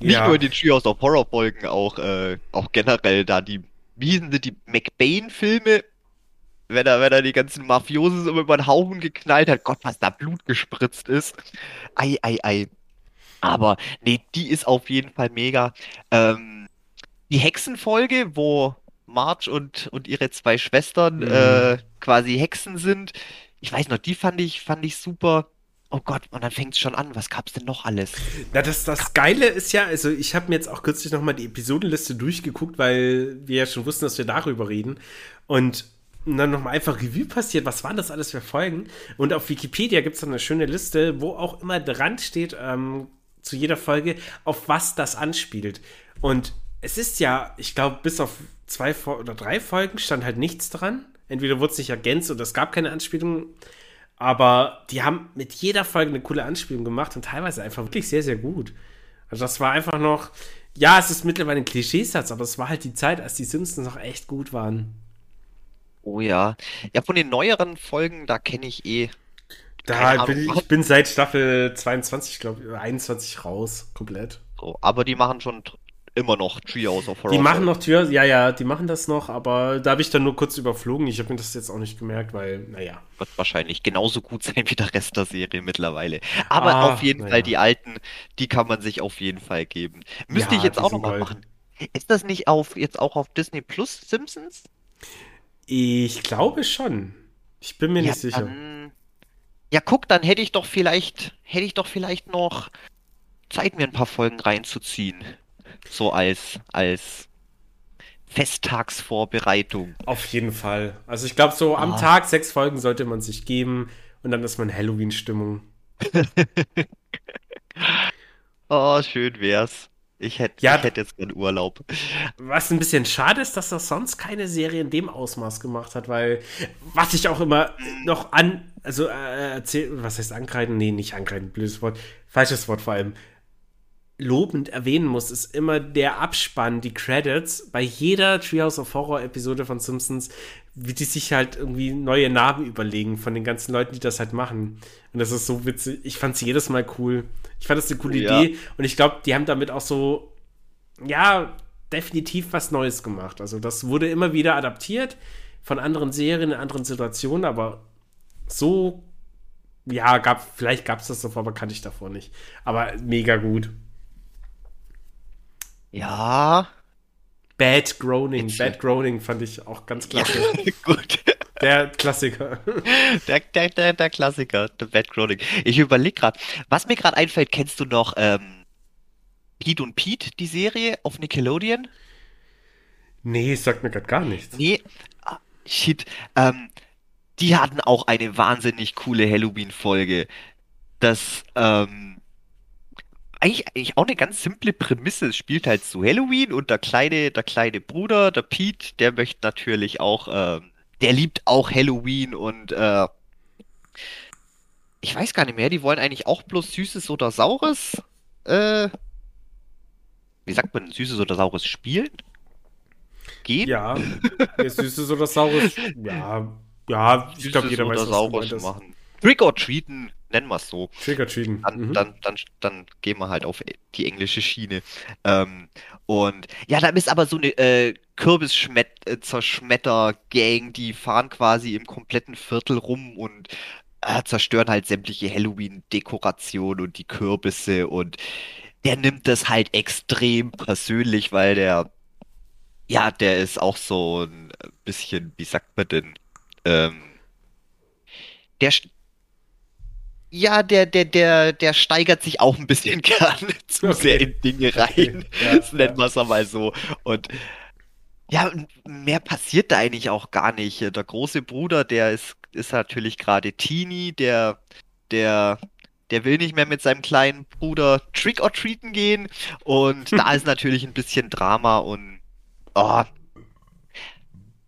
nicht Ja. nur in den Treehouse of Horror Folgen, auch, äh, auch generell da die, wie hießen sie, die McBain-Filme. Wenn er, wenn er die ganzen Mafiosen so über den Haufen geknallt hat, Gott, was da Blut gespritzt ist. Ei, ei, ei. Aber nee, die ist auf jeden Fall mega. Ähm, die Hexenfolge, wo Marge und, und ihre zwei Schwestern Mhm. äh, quasi Hexen sind. Ich weiß noch, die fand ich, fand ich super. Oh Gott, und dann fängt es schon an. Was gab's denn noch alles? Na, das, das Geile ist ja, also ich habe mir jetzt auch kürzlich nochmal die Episodenliste durchgeguckt, weil wir ja schon wussten, dass wir darüber reden. Und dann nochmal einfach Revue passiert, was waren das alles für Folgen? Und auf Wikipedia gibt es dann eine schöne Liste, wo auch immer dran steht, ähm, zu jeder Folge, auf was das anspielt. Und es ist ja, ich glaube, bis auf zwei oder drei Folgen stand halt nichts dran. Entweder wurde es nicht ergänzt oder es gab keine Anspielung. Aber die haben mit jeder Folge eine coole Anspielung gemacht und teilweise einfach wirklich sehr, sehr gut. Also das war einfach noch, ja, es ist mittlerweile ein Klischeesatz, aber es war halt die Zeit, als die Simpsons noch echt gut waren. Oh ja. Ja, von den neueren Folgen, da kenne ich eh. Da bin ich, ich bin seit Staffel 22, glaube ich, oder 21 raus, komplett. So, aber die machen schon immer noch Treehouse of Horror. Die machen noch Tür, ja, ja, die machen das noch, aber da habe ich dann nur kurz überflogen. Ich habe mir das jetzt auch nicht gemerkt, weil, naja. Wird wahrscheinlich genauso gut sein wie der Rest der Serie mittlerweile. Aber Ah, auf jeden na Fall die alten, die kann man sich auf jeden Fall geben. Müsste Ja, ich jetzt auch sind noch mal Gold. machen. Ist das nicht auf jetzt auch auf Disney Plus Simpsons? Ich glaube schon. Ich bin mir Ja, nicht sicher. dann, ja, guck, dann hätte ich doch vielleicht, hätte ich doch vielleicht noch Zeit, mir ein paar Folgen reinzuziehen. So als, als Festtagsvorbereitung. Auf jeden Fall. Also ich glaube, so am Ah. Tag sechs Folgen sollte man sich geben und dann ist man Halloween-Stimmung. Oh, schön wär's. Ich hätte, Ja. ich hätte jetzt gern Urlaub. Was ein bisschen schade ist, dass das sonst keine Serie in dem Ausmaß gemacht hat, weil was ich auch immer noch an, also äh, erzähl, was heißt ankreiden? Nee, nicht ankreiden, blödes Wort, falsches Wort vor allem. Lobend erwähnen muss, ist immer der Abspann, die Credits bei jeder Treehouse of Horror Episode von Simpsons, wie die sich halt irgendwie neue Namen überlegen von den ganzen Leuten, die das halt machen. Und das ist so witzig. Ich fand es jedes Mal cool. Ich fand das eine coole Ja. Idee und ich glaube, die haben damit auch so, ja, definitiv was Neues gemacht. Also das wurde immer wieder adaptiert von anderen Serien in anderen Situationen, aber so, ja, gab, vielleicht gab es das davor, aber kannte ich davor nicht. Aber mega gut. Ja, Bad Groaning. Jetzt- Bad Groaning fand ich auch ganz ja, klasse. gut. Der Klassiker. Der, der, der, der Klassiker, The Bad Chronic. Ich überlege gerade, was mir gerade einfällt, kennst du noch ähm, Pete und Pete, die Serie auf Nickelodeon? Nee, sagt mir gerade gar nichts. Nee, ah, shit. Ähm, die hatten auch eine wahnsinnig coole Halloween-Folge. Das, ähm, eigentlich, eigentlich auch eine ganz simple Prämisse. Es spielt halt zu Halloween und der kleine, der kleine Bruder, der Pete, der möchte natürlich auch, ähm, der liebt auch Halloween und äh, ich weiß gar nicht mehr, die wollen eigentlich auch bloß Süßes oder Saures, äh, wie sagt man, Süßes oder Saures spielen? Gehen? Ja, Süßes oder Saures. Ja, ja, ich glaube, jeder weiß, was Saures machen. Trick or treaten, nennen wir es so. Treaten. Dann, Mhm. dann, dann, dann gehen wir halt auf die englische Schiene. Ähm, und ja, da ist aber so eine äh, Kürbis-Zerschmetter-Gang, die fahren quasi im kompletten Viertel rum und äh, zerstören halt sämtliche Halloween-Dekorationen und die Kürbisse und der nimmt das halt extrem persönlich, weil der, ja, der ist auch so ein bisschen, wie sagt man denn, ähm, der, ja, der, der, der, der steigert sich auch ein bisschen gerne zu Okay. sehr in Dinge rein. Okay. Ja, Das nennen wir es einmal so. Und ja, mehr passiert da eigentlich auch gar nicht. Der große Bruder, der ist, ist natürlich gerade Teenie, der, der, der will nicht mehr mit seinem kleinen Bruder Trick or Treaten gehen. Und da ist natürlich ein bisschen Drama und oh,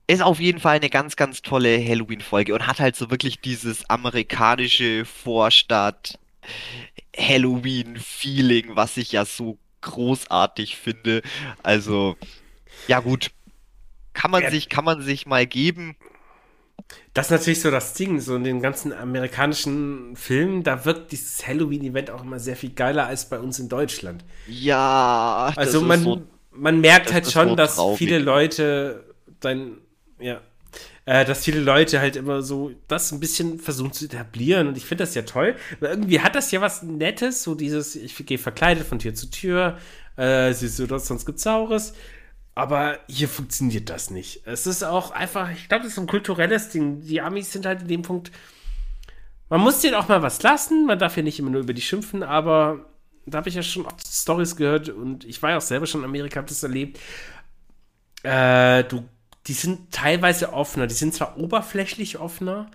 ist auf jeden Fall eine ganz, ganz tolle Halloween-Folge und hat halt so wirklich dieses amerikanische Vorstadt Halloween-Feeling, was ich ja so großartig finde. Also, ja gut, kann man Ja. sich, kann man sich mal geben. Das ist natürlich so das Ding, so in den ganzen amerikanischen Filmen, da wirkt dieses Halloween-Event auch immer sehr viel geiler als bei uns in Deutschland. Ja, Also man, so, man merkt halt schon, so dass viele Leute dann, ja, äh, dass viele Leute halt immer so das ein bisschen versuchen zu etablieren und ich finde das ja toll, weil irgendwie hat das ja was Nettes, so dieses, ich gehe verkleidet von Tür zu Tür, äh, siehst du das, sonst gibt's Saures. Aber hier funktioniert das nicht. Es ist auch einfach, ich glaube, das ist ein kulturelles Ding. Die Amis sind halt in dem Punkt, man muss denen auch mal was lassen, man darf ja nicht immer nur über die schimpfen, aber da habe ich ja schon oft Stories gehört und ich war ja auch selber schon in Amerika, habe das erlebt. Äh, du, die sind teilweise offener, die sind zwar oberflächlich offener,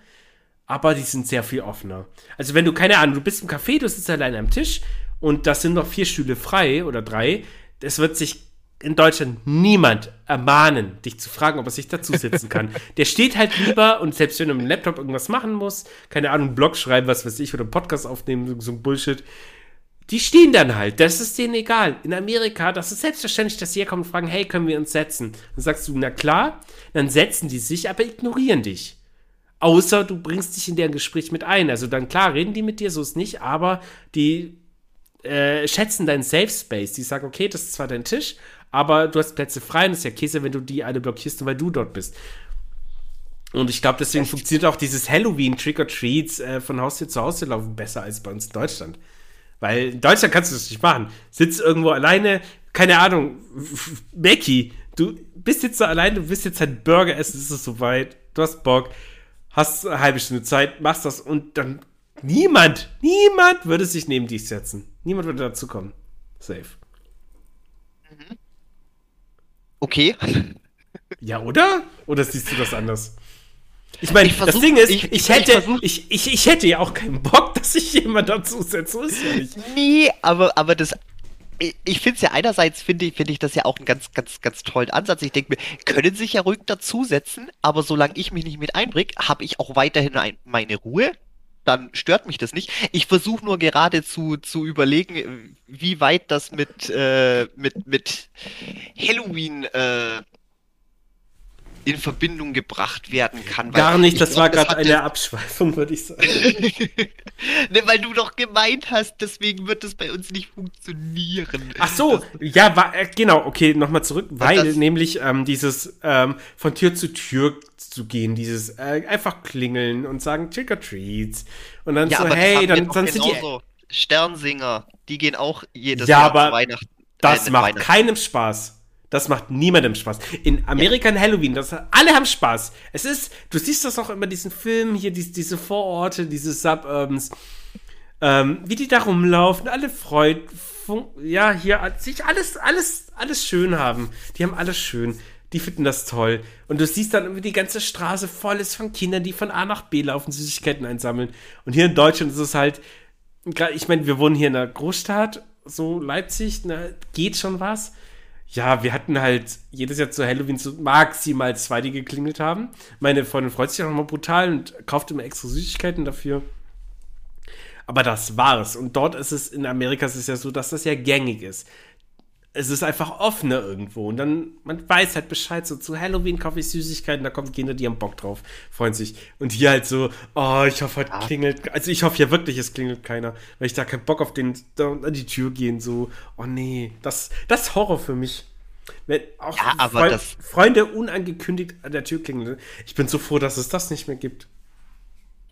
aber die sind sehr viel offener. Also wenn du, keine Ahnung, du bist im Café, du sitzt allein am Tisch und das sind noch vier Stühle frei oder drei, es wird sich in Deutschland niemand ermahnen, dich zu fragen, ob er sich dazusetzen kann. Der steht halt lieber und selbst wenn er mit dem Laptop irgendwas machen muss, keine Ahnung, einen Blog schreiben, was weiß ich, oder einen Podcast aufnehmen, so, so ein Bullshit, die stehen dann halt. Das ist denen egal. In Amerika, das ist selbstverständlich, dass sie herkommen und fragen, hey, können wir uns setzen? Dann sagst du, na klar, dann setzen die sich, aber ignorieren dich. Außer du bringst dich in deren Gespräch mit ein. Also dann klar, reden die mit dir, so ist nicht, aber die äh, schätzen deinen Safe Space. Die sagen, okay, das ist zwar dein Tisch, aber du hast Plätze frei und es ist ja Käse, wenn du die alle blockierst, nur weil du dort bist. Und ich glaube, deswegen funktioniert auch dieses Halloween Trick or Treats äh, von Haustür zu Haustür laufen besser als bei uns in Deutschland. Weil in Deutschland kannst du das nicht machen. Sitzt irgendwo alleine, keine Ahnung, Becky, du bist jetzt da alleine, du willst jetzt halt Burger essen, es ist soweit, du hast Bock, hast eine halbe Stunde Zeit, machst das und dann niemand, niemand würde sich neben dich setzen. Niemand würde dazu kommen. Safe. okay. Ja, oder? Oder siehst du das anders? Ich meine, Ich das Ding ist, ich- ich, ich hätte, ich, ich, ich hätte ja auch keinen Bock, dass sich jemand dazu setzt. So ist ja nicht. Nee, aber, aber das. Ich, ich finde es ja einerseits, finde ich, finde ich das ja auch einen ganz, ganz, ganz tollen Ansatz. Ich denke mir, können sich ja ruhig dazusetzen, aber solange ich mich nicht mit einbringe, habe ich auch weiterhin ein, meine Ruhe. dann stört mich das nicht. Ich versuche nur gerade zu, zu überlegen, wie weit das mit, äh, mit, mit Halloween äh, in Verbindung gebracht werden kann. Gar nicht, das glaub, war gerade eine Abschweifung, würde ich sagen. ne, weil du doch gemeint hast, deswegen wird das bei uns nicht funktionieren. Ach so, das, ja, war, äh, genau, okay, nochmal zurück, weil das, nämlich ähm, dieses ähm, von Tür zu Tür zu gehen, dieses äh, einfach klingeln und sagen Trick or Treats und dann ja, so, hey, dann, dann sind die Sternsinger, die gehen auch jedes ja, Jahr aber zu Weihnachten. Das äh, macht keinem Spaß. Das macht niemandem Spaß. In American ja. Halloween, das, alle haben Spaß. Es ist, du siehst das auch immer diesen Film hier, diese, diese Vororte, diese Suburbs, ähm, wie die da rumlaufen, alle freut, ja, hier sich alles, alles, alles schön haben. Die haben alles schön. Die finden das toll. Und du siehst dann irgendwie die ganze Straße voll ist von Kindern, die von A nach B laufen, Süßigkeiten einsammeln. Und hier in Deutschland ist es halt, ich meine, wir wohnen hier in einer Großstadt, so Leipzig, ne, geht schon was ja, wir hatten halt jedes Jahr zu Halloween so maximal zwei, die geklingelt haben. Meine Freundin freut sich auch nochmal brutal und kauft immer extra Süßigkeiten dafür. Aber das war's. Und dort ist es, in Amerika ist es ja so, dass das ja gängig ist. Es ist einfach offener irgendwo. Und dann, man weiß halt Bescheid, so zu Halloween kaufe ich Süßigkeiten, da kommen Kinder, die haben Bock drauf, freuen sich. Und hier halt so, oh, ich hoffe, heute ja. klingelt, also ich hoffe ja wirklich, es klingelt keiner, weil ich da keinen Bock auf den, da an die Tür gehen, so, oh nee, das, das ist Horror für mich. Wenn auch ja, aber Freund, das Freunde unangekündigt an der Tür klingeln. Ich bin so froh, dass es das nicht mehr gibt.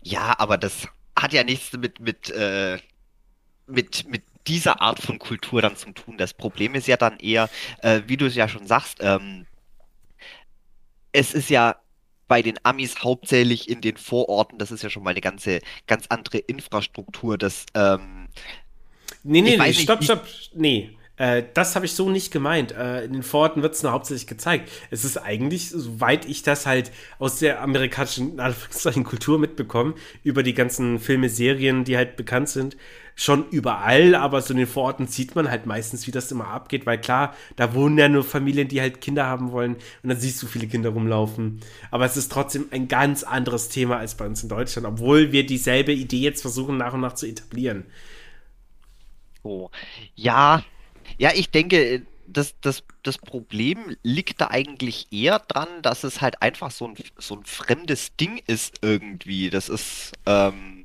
Ja, aber das hat ja nichts mit, mit, äh, mit, mit dieser Art von Kultur dann zu tun. Das Problem ist ja dann eher, äh, wie du es ja schon sagst, ähm, es ist ja bei den Amis hauptsächlich in den Vororten, das ist ja schon mal eine ganze, ganz andere Infrastruktur, das, ähm, Nee, nee, nee, stopp, stopp, nee. Äh, das habe ich so nicht gemeint. Äh, in den Vororten wird es nur hauptsächlich gezeigt. Es ist eigentlich, soweit ich das halt aus der amerikanischen Kultur mitbekomme, über die ganzen Filme, Serien, die halt bekannt sind, schon überall, aber so in den Vororten sieht man halt meistens, wie das immer abgeht, weil klar, da wohnen ja nur Familien, die halt Kinder haben wollen und dann siehst du viele Kinder rumlaufen. Aber es ist trotzdem ein ganz anderes Thema als bei uns in Deutschland, obwohl wir dieselbe Idee jetzt versuchen nach und nach zu etablieren. Oh. Ja, ja, ich denke, das, das, das Problem liegt da eigentlich eher dran, dass es halt einfach so ein, so ein fremdes Ding ist irgendwie. Das ist, ähm,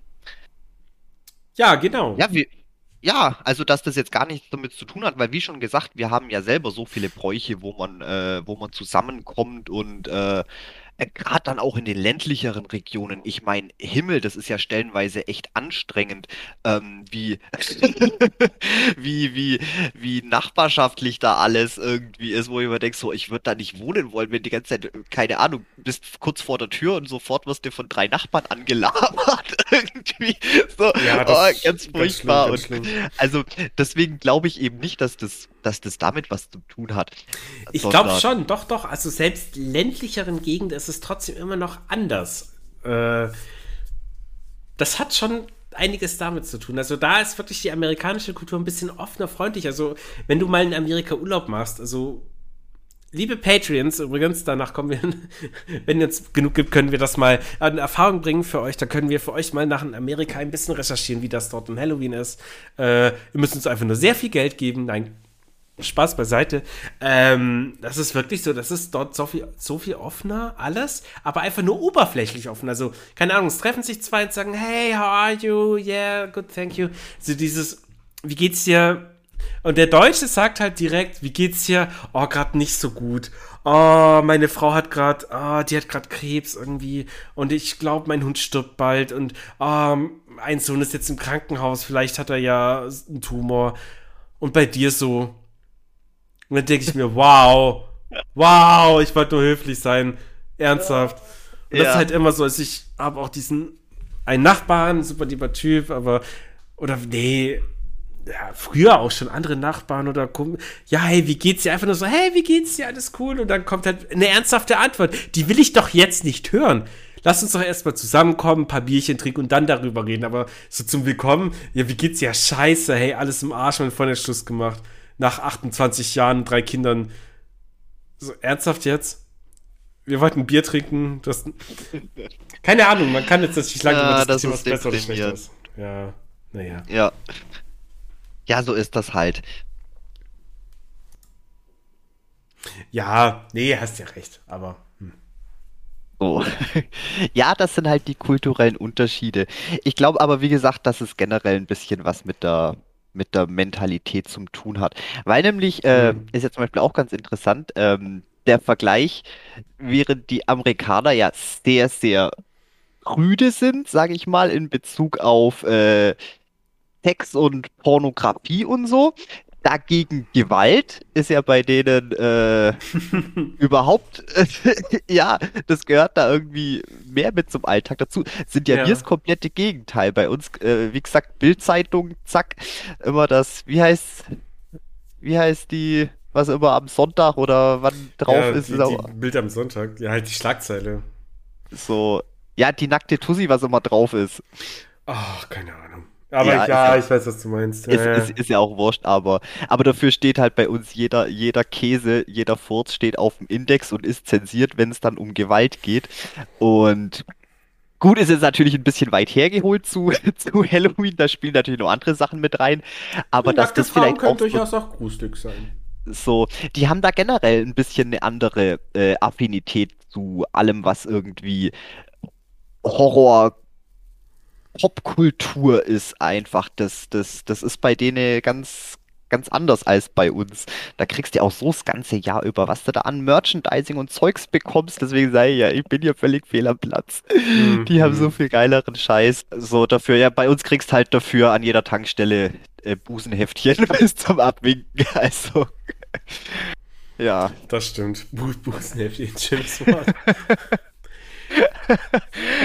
Ja, genau. Ja, wie, ja, also dass das jetzt gar nichts damit zu tun hat, weil wie schon gesagt, wir haben ja selber so viele Bräuche, wo man, äh, wo man zusammenkommt und äh, Gerade dann auch in den ländlicheren Regionen. Ich meine, Himmel, das ist ja stellenweise echt anstrengend, ähm, wie, wie, wie, wie nachbarschaftlich da alles irgendwie ist, wo ich mir denke, so, ich würde da nicht wohnen wollen, wenn die ganze Zeit, keine Ahnung, bist kurz vor der Tür und sofort wirst du von drei Nachbarn angelabert. irgendwie. So, ja, oh, ganz furchtbar. Ganz schlimm, ganz schlimm. Und, also deswegen glaube ich eben nicht, dass das dass das damit was zu tun hat. Ich glaube schon, doch, doch. Also selbst ländlicheren Gegenden ist es trotzdem immer noch anders. Äh, das hat schon einiges damit zu tun. Also da ist wirklich die amerikanische Kultur ein bisschen offener, freundlich. Also wenn du mal in Amerika Urlaub machst, also liebe Patreons, übrigens, danach kommen wir, wenn es genug gibt, können wir das mal in Erfahrung bringen für euch. Da können wir für euch mal nach Amerika ein bisschen recherchieren, wie das dort in Halloween ist. Äh, ihr müsst uns einfach nur sehr viel Geld geben. Nein, Spaß beiseite. Ähm, das ist wirklich so, das ist dort so viel, so viel offener, alles, aber einfach nur oberflächlich offen. Also, keine Ahnung, es treffen sich zwei und sagen, hey, how are you? Yeah, good, thank you. So dieses, wie geht's dir? Und der Deutsche sagt halt direkt, wie geht's dir? Oh, gerade nicht so gut. Oh, meine Frau hat gerade, oh, die hat gerade Krebs irgendwie und ich glaube, mein Hund stirbt bald und oh, ein Sohn ist jetzt im Krankenhaus, vielleicht hat er ja einen Tumor. Und bei dir so, und dann denke ich mir, wow, wow, ich wollte nur höflich sein. Ernsthaft. Und ja. das ist halt immer so, als ich habe auch diesen, einen Nachbarn, super lieber Typ, aber, oder nee, ja, früher auch schon andere Nachbarn oder ja, hey, wie geht's dir? Einfach nur so, hey, wie geht's dir? Alles cool? Und dann kommt halt eine ernsthafte Antwort. Die will ich doch jetzt nicht hören. Lass uns doch erstmal zusammenkommen, ein paar Bierchen trinken und dann darüber reden. Aber so zum Willkommen, ja, wie geht's dir? Ja, scheiße, hey, alles im Arsch, Freund hat Schluss gemacht nach 28 Jahren, drei Kindern. So, ernsthaft jetzt? wir wollten Bier trinken. Das, keine Ahnung, man kann jetzt natürlich lange Ja, über das ist was besser oder schlechter ist. Ja, naja. Ja. Ja, so ist das halt. Ja, nee, hast ja recht, aber. Hm. So. Ja, das sind halt die kulturellen Unterschiede. Ich glaube aber, wie gesagt, dass es generell ein bisschen was mit der, mit der Mentalität zum tun hat. Weil nämlich, äh, Mhm. ist jetzt zum Beispiel auch ganz interessant, ähm, der Vergleich, während die Amerikaner ja sehr, sehr rüde sind, sage ich mal, in Bezug auf äh, Sex und Pornografie und so. Dagegen Gewalt ist ja bei denen äh, überhaupt, ja, das gehört da irgendwie mehr mit zum Alltag dazu. Sind ja, Ja. wir das komplette Gegenteil. Bei uns, äh, wie gesagt, Bildzeitung, zack, immer das, wie heißt, wie heißt die, was immer am Sonntag oder wann drauf ja, ist, die, ist auch die Bild am Sonntag. Ja, halt die Schlagzeile. so, ja, die nackte Tussi, was immer drauf ist. Ach, keine Ahnung. Aber Ja, ja, ich weiß, was du meinst. Ist, Ja, ist, ist ja auch wurscht, aber, aber dafür steht halt bei uns jeder, jeder Käse, jeder Furz steht auf dem Index und ist zensiert, wenn es dann um Gewalt geht. Und gut, ist es natürlich ein bisschen weit hergeholt zu, zu Halloween, da spielen natürlich noch andere Sachen mit rein, aber dass Nackte das Frauen vielleicht können so, durchaus auch gruselig sein. so, die haben da generell ein bisschen eine andere äh, Affinität zu allem, was irgendwie Horror, Popkultur ist einfach. Das, das, das ist bei denen ganz, ganz anders als bei uns. Da kriegst du ja auch so das ganze Jahr über, was du da an Merchandising und Zeugs bekommst. Deswegen sage ich ja, ich bin hier völlig fehl am Platz. Mhm. Die haben so viel geileren Scheiß. So dafür, ja, bei uns kriegst halt dafür an jeder Tankstelle äh, Busenheftchen bis zum Abwinken. Also, ja. Das stimmt. Bu Busenhäftchen, James Ward.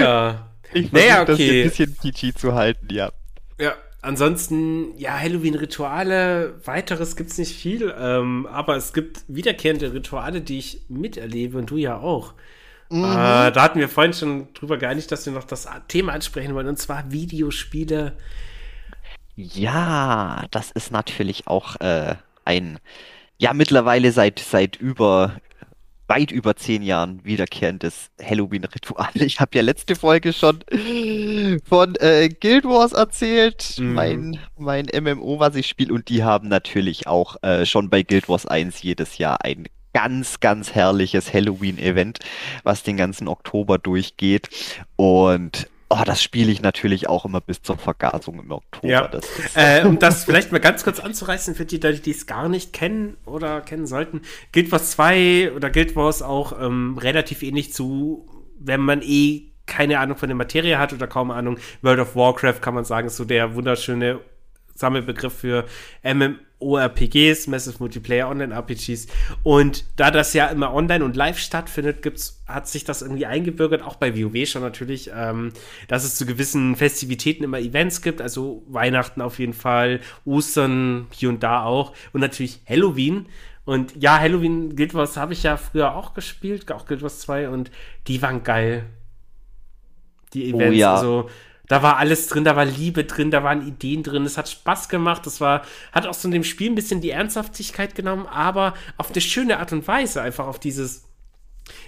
ja. Ich Naja, versuche das hier okay. ein bisschen PG zu halten, ja. Ja, ansonsten, ja, Halloween-Rituale, weiteres gibt's nicht viel, ähm, aber es gibt wiederkehrende Rituale, die ich miterlebe und du ja auch. Mhm. Äh, da hatten wir vorhin schon drüber geeinigt, dass wir noch das Thema ansprechen wollen, und zwar Videospiele. Ja, das ist natürlich auch äh, ein, ja, mittlerweile seit, seit über, weit über zehn Jahren wiederkehrendes Halloween-Ritual. Ich habe ja letzte Folge schon von äh, Guild Wars erzählt, Mhm. mein, mein MMO, was ich spiele. Und die haben natürlich auch äh, schon bei Guild Wars 1 jedes Jahr ein ganz, ganz herrliches Halloween-Event, was den ganzen Oktober durchgeht. Und oh, das spiele ich natürlich auch immer bis zur Vergasung im Oktober. Ja. Das Äh, um das vielleicht mal ganz kurz anzureißen für die Leute, die es gar nicht kennen oder kennen sollten. Guild Wars 2 oder Guild Wars auch ähm, relativ ähnlich zu, wenn man eh keine Ahnung von der Materie hat oder kaum Ahnung. World of Warcraft kann man sagen, ist so der wunderschöne Sammelbegriff für MMORPGs, Massive Multiplayer Online RPGs. Und da das ja immer online und live stattfindet, gibt's, hat sich das irgendwie eingebürgert, auch bei WoW schon natürlich, ähm, dass es zu gewissen Festivitäten immer Events gibt, also Weihnachten auf jeden Fall, Ostern hier und da auch und natürlich Halloween. Und ja, Halloween Guild Wars habe ich ja früher auch gespielt, auch Guild Wars 2 und die waren geil. Die Oh Events, ja. also da war alles drin, da war Liebe drin, da waren Ideen drin, es hat Spaß gemacht, es war, hat auch so in dem Spiel ein bisschen die Ernsthaftigkeit genommen, aber auf eine schöne Art und Weise, einfach auf dieses,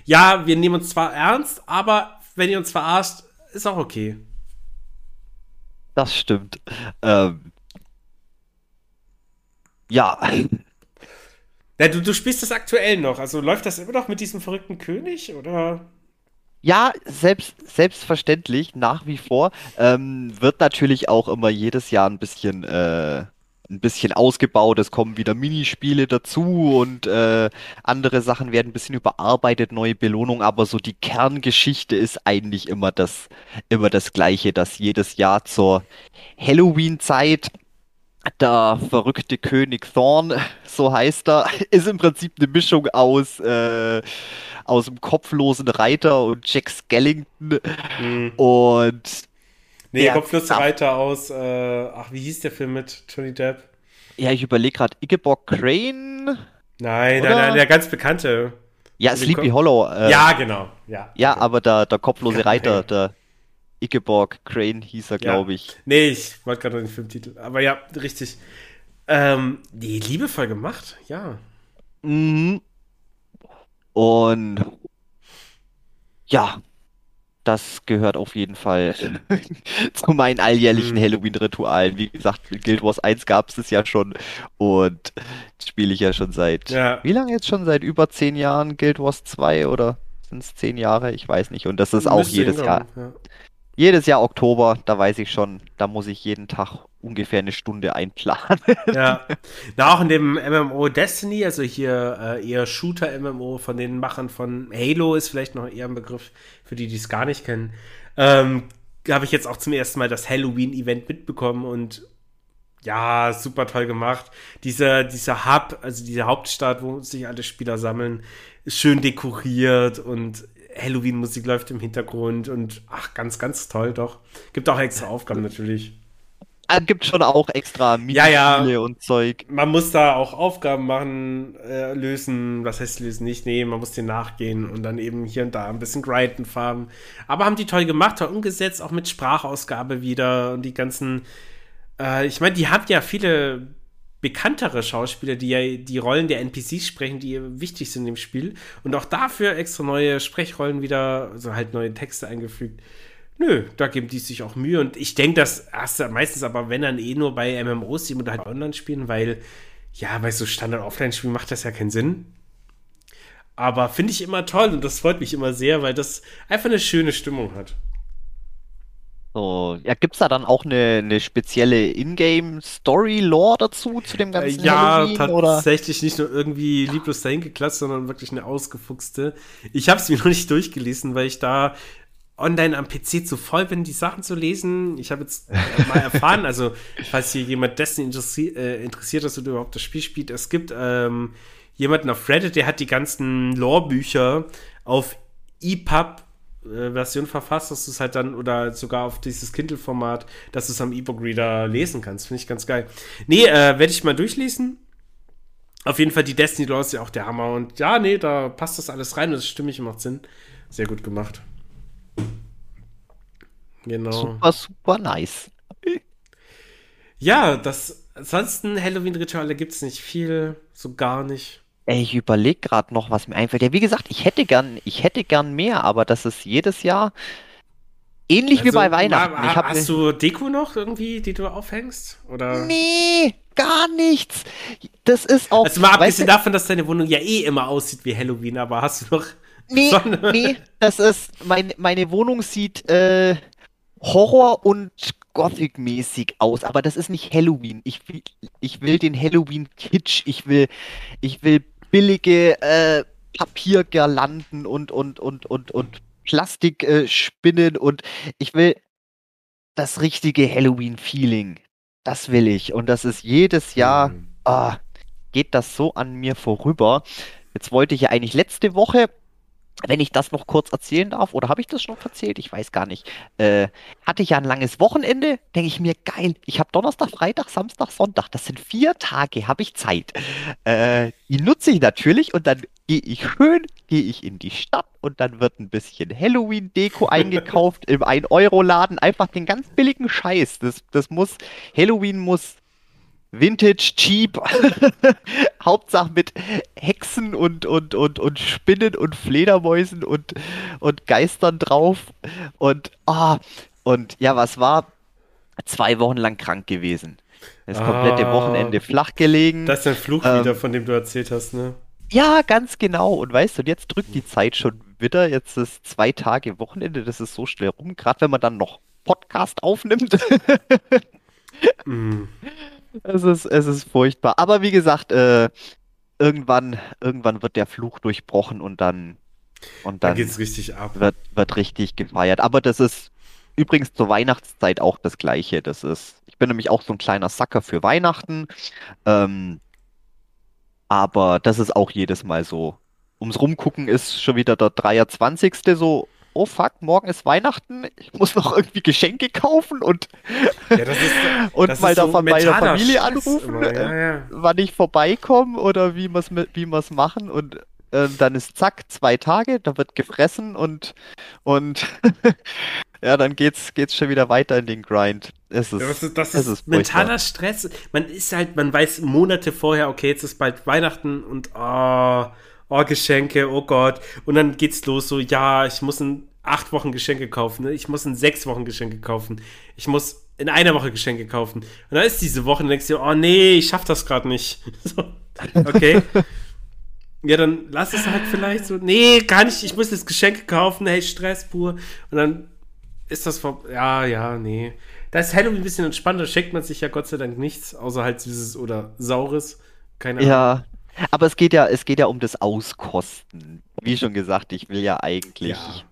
ja, wir nehmen uns zwar ernst, aber wenn ihr uns verarscht, ist auch okay. das stimmt. Ähm, ja, Ja, du, du spielst das aktuell noch, also läuft das immer noch mit diesem verrückten König, oder? Ja, selbst, selbstverständlich, nach wie vor. Ähm, wird natürlich auch immer jedes Jahr ein bisschen, äh, ein bisschen ausgebaut. Es kommen wieder Minispiele dazu und äh, andere Sachen werden ein bisschen überarbeitet, neue Belohnungen, aber so die Kerngeschichte ist eigentlich immer das, immer das Gleiche, dass jedes Jahr zur Halloween-Zeit Der verrückte König Thorn, so heißt er, ist im Prinzip eine Mischung aus, äh, aus dem kopflosen Reiter und Jack Skellington. Hm. Und Nee, Ja, Kopflose. Reiter aus, äh, ach, wie hieß der Film mit Johnny Depp? ja, ich überlege gerade, Ingeborg Crane? Nein, Oder? nein, nein, der ganz bekannte. Ja, Sleepy Hollow. Äh, ja, genau. Ja, ja, aber der, der kopflose. Reiter, der Ingeborg Crane hieß er, Ja. glaube ich. Nee, ich wollte gerade noch den Filmtitel. Aber ja, richtig. Ähm, nee, liebevoll gemacht, ja. Mhm. Und Ja, das gehört auf jeden Fall zu meinen alljährlichen Hm. Halloween-Ritualen. Wie gesagt, mit Guild Wars 1 gab es es ja schon und spiele ich ja schon seit, Ja. wie lange jetzt schon? Seit über zehn Jahren Guild Wars 2 oder sind es zehn Jahre? Ich weiß nicht. Und das ist auch jedes Jahr, ja. Jedes Jahr Oktober, da weiß ich schon, da muss ich jeden Tag ungefähr eine Stunde einplanen. Ja. Na, auch in dem MMO Destiny, also hier äh, eher Shooter-MMO von den Machern von Halo ist vielleicht noch eher ein Begriff für die, die es gar nicht kennen. Ähm, habe ich jetzt auch zum ersten Mal das Halloween-Event mitbekommen und ja, super toll gemacht. Dieser, dieser Hub, also diese Hauptstadt, wo sich alle Spieler sammeln, ist schön dekoriert und Halloween-Musik läuft im Hintergrund und ach, ganz, ganz toll doch. Gibt auch extra Aufgaben natürlich. Es gibt schon auch extra Ja, ja. Minispiele und Zeug. man muss da auch Aufgaben machen, äh, lösen, was heißt lösen nicht, nee, man muss denen nachgehen und dann eben hier und da ein bisschen grinden, farben. Aber haben die toll gemacht, toll umgesetzt, auch mit Sprachausgabe wieder und die ganzen, äh, ich meine, die haben ja viele bekanntere Schauspieler, die ja die Rollen der NPCs sprechen, die wichtig sind im Spiel und auch dafür extra neue Sprechrollen wieder, also halt neue Texte eingefügt. Nö, da geben die sich auch Mühe und ich denke, das hast du meistens aber, wenn dann eh nur bei MMOs, die oder halt online spielen, weil ja, bei so Standard-Offline-Spielen macht das ja keinen Sinn. Aber finde ich immer toll und das freut mich immer sehr, weil das einfach eine schöne Stimmung hat. So, ja, gibt's da dann auch eine, eine spezielle Ingame-Story-Lore dazu, zu dem Äh, ganzen ja, Halloween, oder? tatsächlich nicht nur irgendwie lieblos dahin geklatscht, sondern wirklich eine ausgefuchste. Ich habe es mir noch nicht durchgelesen, weil ich da online am PC zu voll bin, die Sachen zu lesen. Ich habe jetzt äh, mal erfahren, also falls hier jemand Destiny interessi äh, interessiert ist oder überhaupt das Spiel spielt, es gibt ähm, jemanden auf Reddit, der hat die ganzen Lore-Bücher auf EPUB äh, Version verfasst, dass du es halt dann oder sogar auf dieses Kindle-Format, dass du es am E-Book-Reader lesen kannst. Finde ich ganz geil. Nee, äh, werde ich mal durchlesen. Auf jeden Fall, die Destiny Lore ist ja auch der Hammer. Und ja, nee, da passt das alles rein und das stimmig macht Sinn. Sehr gut gemacht. Genau. Super, super nice. Ja, das. Ansonsten Halloween-Rituale gibt es nicht viel, so gar nicht. Ey, ich überlege gerade noch, was mir einfällt. Ja, wie gesagt, ich hätte gern, ich hätte gern mehr, aber das ist jedes Jahr ähnlich wie Also, bei Weihnachten. Ich hab hast du Deko noch irgendwie, die du aufhängst? Oder? Nee, gar nichts. Das ist auch. Also mal abgesehen davon, dass deine Wohnung ja eh immer aussieht wie Halloween, aber hast du noch nee, Sonne? nee, das ist. Mein, meine Wohnung sieht äh, Horror- und Gothic-mäßig aus, aber das ist nicht Halloween. Ich will, ich will den Halloween-Kitsch. Ich will, ich will billige äh, Papiergirlanden und, und, und, und, und Plastikspinnen äh, und ich will das richtige Halloween-Feeling. Das will ich. Und das ist jedes Jahr Hm. ah, geht das so an mir vorüber. Jetzt wollte ich ja eigentlich letzte Woche, wenn ich das noch kurz erzählen darf, oder habe ich das schon erzählt? Ich weiß gar nicht. Äh, hatte ich ja ein langes Wochenende, denke ich mir, geil, ich habe Donnerstag, Freitag, Samstag, Sonntag, das sind vier Tage, habe ich Zeit. Äh, die nutze ich natürlich und dann gehe ich schön, gehe ich in die Stadt und dann wird ein bisschen Halloween-Deko eingekauft im 1-Euro-Laden, einfach den ganz billigen Scheiß. Das, das muss, Halloween muss Vintage, cheap, Hauptsache mit Hexen und, und, und, und Spinnen und Fledermäusen und, und Geistern drauf. Und, ah, und ja, was war? Zwei Wochen lang krank gewesen. Das komplette Ah. Wochenende flach gelegen. Das ist ein Fluch Ähm, wieder, von dem du erzählt hast, ne? Ja, ganz genau. Und weißt du, und jetzt drückt die Zeit schon wieder. Jetzt ist zwei Tage Wochenende, das ist so schnell rum. Gerade wenn man dann noch Podcast aufnimmt. Mm. Es ist, es ist furchtbar. Aber wie gesagt, äh, irgendwann, irgendwann wird der Fluch durchbrochen und dann, und Da dann geht's richtig ab. wird, wird richtig gefeiert. Aber das ist übrigens zur Weihnachtszeit auch das Gleiche. Das ist, ich bin nämlich auch so ein kleiner Sacker für Weihnachten. Ähm, aber das ist auch jedes Mal so. Ums Rumgucken ist schon wieder der 23. so, oh fuck, morgen ist Weihnachten, ich muss noch irgendwie Geschenke kaufen und, Ja, ist, und mal so da von meiner mentaler Familie anrufen, immer, äh, Ja, ja. wann ich vorbeikomme oder wie wir es wie wir's machen und äh, dann ist zack, zwei Tage, da wird gefressen und, und ja, dann geht's, geht's schon wieder weiter in den Grind. Es ist, Ja, Das ist, das es ist ist mentaler Stress. Man ist halt, man weiß Monate vorher, okay, jetzt ist bald Weihnachten und oh, oh, Geschenke, oh Gott. Und dann geht's los, so, ja, ich muss in acht Wochen Geschenke kaufen, ne? ich muss in sechs Wochen Geschenke kaufen, ich muss in einer Woche Geschenke kaufen. Und dann ist diese Woche und denkst du, oh nee, ich schaff das gerade nicht. so, okay. ja, dann lass es halt vielleicht so, nee, gar nicht, ich muss jetzt Geschenke kaufen, hey, Stress pur. Und dann ist das vor, ja, ja, nee. Da ist Halloween ein bisschen entspannter, schenkt man sich ja Gott sei Dank nichts, außer halt süßes oder saures. Keine Ahnung. Ja, aber es geht ja, es geht ja um das Auskosten. Wie schon gesagt, ich will ja eigentlich Ja.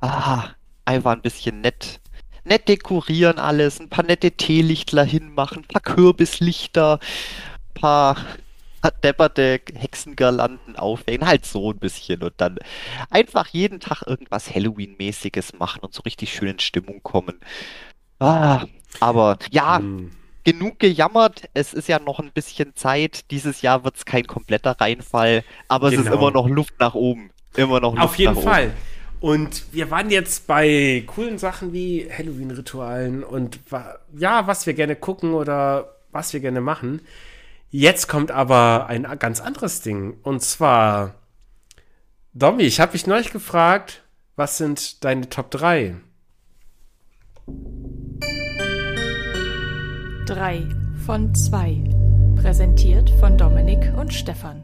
ah, einfach ein bisschen nett, nett dekorieren alles, ein paar nette Teelichtler hinmachen, ein paar Kürbislichter, ein paar depperte Hexengirlanden aufhängen, halt so ein bisschen und dann einfach jeden Tag irgendwas Halloween-mäßiges machen und so richtig schön in Stimmung kommen. Ah, aber ja, Hm. Genug gejammert. Es ist ja noch ein bisschen Zeit. Dieses Jahr wird es kein kompletter Reinfall, aber es ist Genau. immer noch Luft nach oben. Immer noch Luft Auf jeden nach Fall. Und wir waren jetzt bei coolen Sachen wie Halloween-Ritualen und ja, was wir gerne gucken oder was wir gerne machen. Jetzt kommt aber ein ganz anderes Ding. Und zwar, Domi, ich habe mich neulich gefragt, was sind deine Top 3? Drei von zwei. Präsentiert von Dominik und Stefan.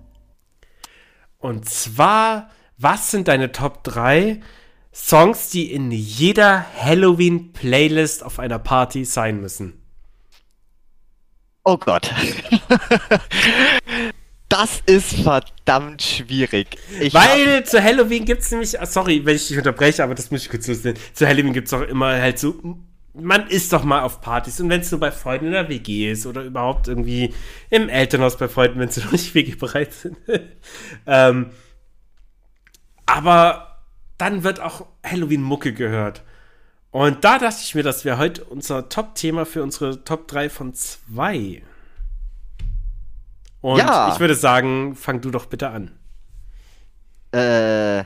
Und zwar, was sind deine Top 3 Songs, die in jeder Halloween-Playlist auf einer Party sein müssen? Oh Gott. Das ist verdammt schwierig. Ich hab- Weil zu Halloween gibt es nämlich, ah, sorry, wenn ich dich unterbreche, aber das muss ich kurz loswerden. Zu Halloween gibt es auch immer halt so, man ist doch mal auf Partys und wenn es nur bei Freunden in der WG ist oder überhaupt irgendwie im Elternhaus bei Freunden, wenn sie noch nicht WG-bereit sind. ähm, aber dann wird auch Halloween-Mucke gehört. Und da dachte ich mir, das wäre heute unser Top-Thema für unsere Top 3 von 2. Und Ja. ich würde sagen, fang du doch bitte an. Äh,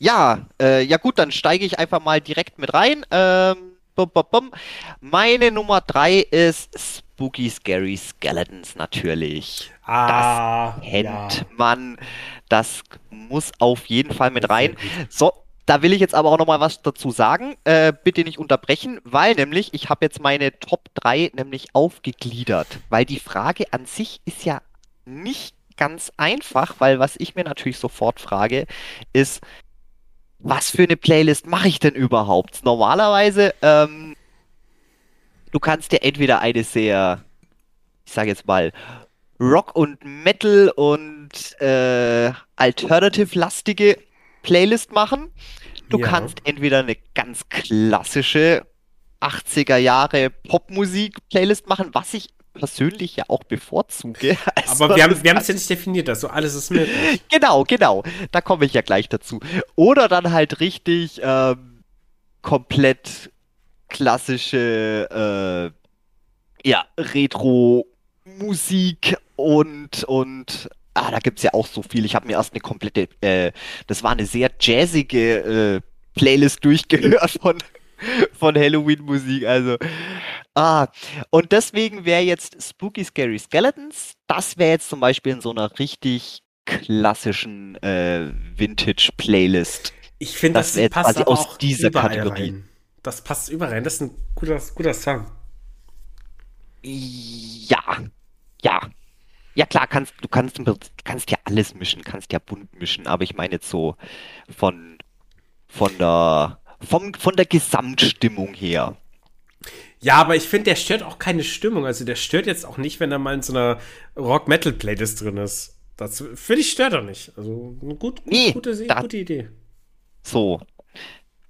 ja, äh, ja gut, dann steige ich einfach mal direkt mit rein. Ähm, bum, bum, bum. Meine Nummer drei ist Spooky Scary Skeletons natürlich. Ah, Kennt man. Das muss auf jeden Fall mit rein. So, da will ich jetzt aber auch noch mal was dazu sagen. Äh, bitte nicht unterbrechen, weil nämlich ich habe jetzt meine Top 3 nämlich aufgegliedert, weil die Frage an sich ist ja nicht ganz einfach, weil was ich mir natürlich sofort frage, ist, was für eine Playlist mache ich denn überhaupt? Normalerweise, ähm, du kannst dir entweder eine sehr, ich sage jetzt mal, Rock und Metal und äh, Alternative-lastige Playlist machen. Du Ja. kannst entweder eine ganz klassische 80er Jahre Popmusik-Playlist machen, was ich persönlich ja auch bevorzuge. Also Aber wir haben wir es ja nicht definiert, also alles ist möglich. Genau, genau. Da komme ich ja gleich dazu. Oder dann halt richtig ähm, komplett klassische äh, ja, Retro-Musik und und ah, da gibt's ja auch so viel. Ich habe mir erst eine komplette, äh, das war eine sehr jazzige äh, Playlist durchgehört von von Halloween-Musik. Also ah, und deswegen wäre jetzt Spooky Scary Skeletons, das wäre jetzt zum Beispiel in so einer richtig klassischen äh, Vintage-Playlist. Ich finde, Das das, passt quasi aus auch dieser Kategorie. rein. Das passt überall rein. Das ist ein guter, guter Song. Ja, ja. Ja klar, kannst, du kannst, kannst ja alles mischen, kannst ja bunt mischen, aber ich meine jetzt so von, von der, vom, von der Gesamtstimmung her. Ja, aber ich finde, der stört auch keine Stimmung. Also der stört jetzt auch nicht, wenn er mal in so einer Rock-Metal-Playlist drin ist. Das finde ich stört er nicht. Also eine gut, Nee, gute, da- gute Idee. So.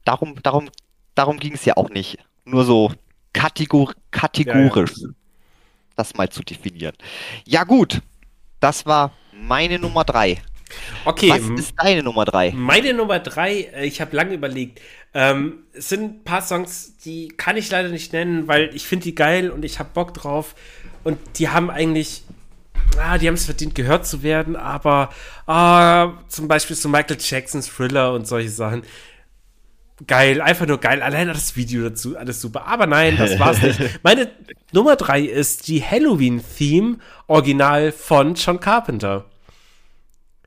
Darum, darum, darum ging es ja auch nicht. Nur so kategor kategorisch das mal zu definieren. Ja, gut. Das war meine Nummer drei. Okay, Was ist deine Nummer drei? Meine Nummer drei, äh, ich habe lange überlegt. Ähm, es sind ein paar Songs, die kann ich leider nicht nennen, weil ich finde die geil und ich habe Bock drauf. Und die haben eigentlich, ah, die haben es verdient, gehört zu werden, aber ah, zum Beispiel so Michael Jacksons Thriller und solche Sachen. Geil, einfach nur geil. Allein das Video dazu, alles super. Aber nein, das war's nicht. Meine Nummer drei ist die Halloween-Theme Original von John Carpenter.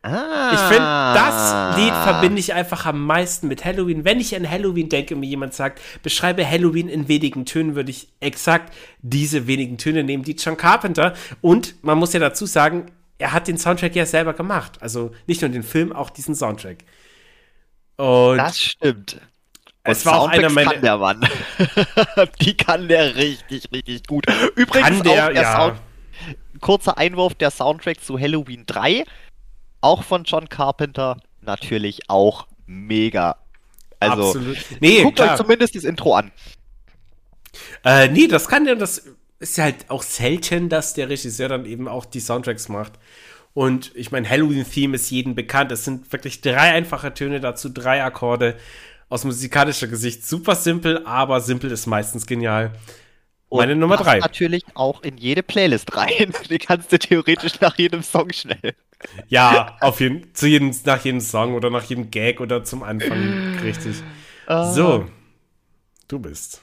Ah. Ich finde, das Lied verbinde ich einfach am meisten mit Halloween. Wenn ich an Halloween denke und mir jemand sagt, beschreibe Halloween in wenigen Tönen, würde ich exakt diese wenigen Töne nehmen, die John Carpenter. Und man muss ja dazu sagen, er hat den Soundtrack ja selber gemacht. Also nicht nur den Film, auch diesen Soundtrack. Und Das stimmt. Es war auch einer meiner- kann der Mann. Die kann der richtig, richtig gut. Übrigens Kann der, auch der ja. Sound kurzer Einwurf, der Soundtrack zu Halloween 3, auch von John Carpenter, natürlich auch mega. Also, absolut. Nee, guckt klar. euch zumindest das Intro an. Äh, nee, das kann der, das ist ja halt auch selten, dass der Regisseur dann eben auch die Soundtracks macht. Und ich meine, Halloween-Theme ist jedem bekannt. Es sind wirklich drei einfache Töne, dazu drei Akkorde. Aus musikalischer Gesicht super simpel, aber simpel ist meistens genial. Meine Und Nummer passt drei. natürlich auch in jede Playlist rein. Die kannst du theoretisch nach jedem Song schnell. Ja, auf jeden, zu jedem, nach jedem Song oder nach jedem Gag oder zum Anfang. Richtig. Ah. So, du bist.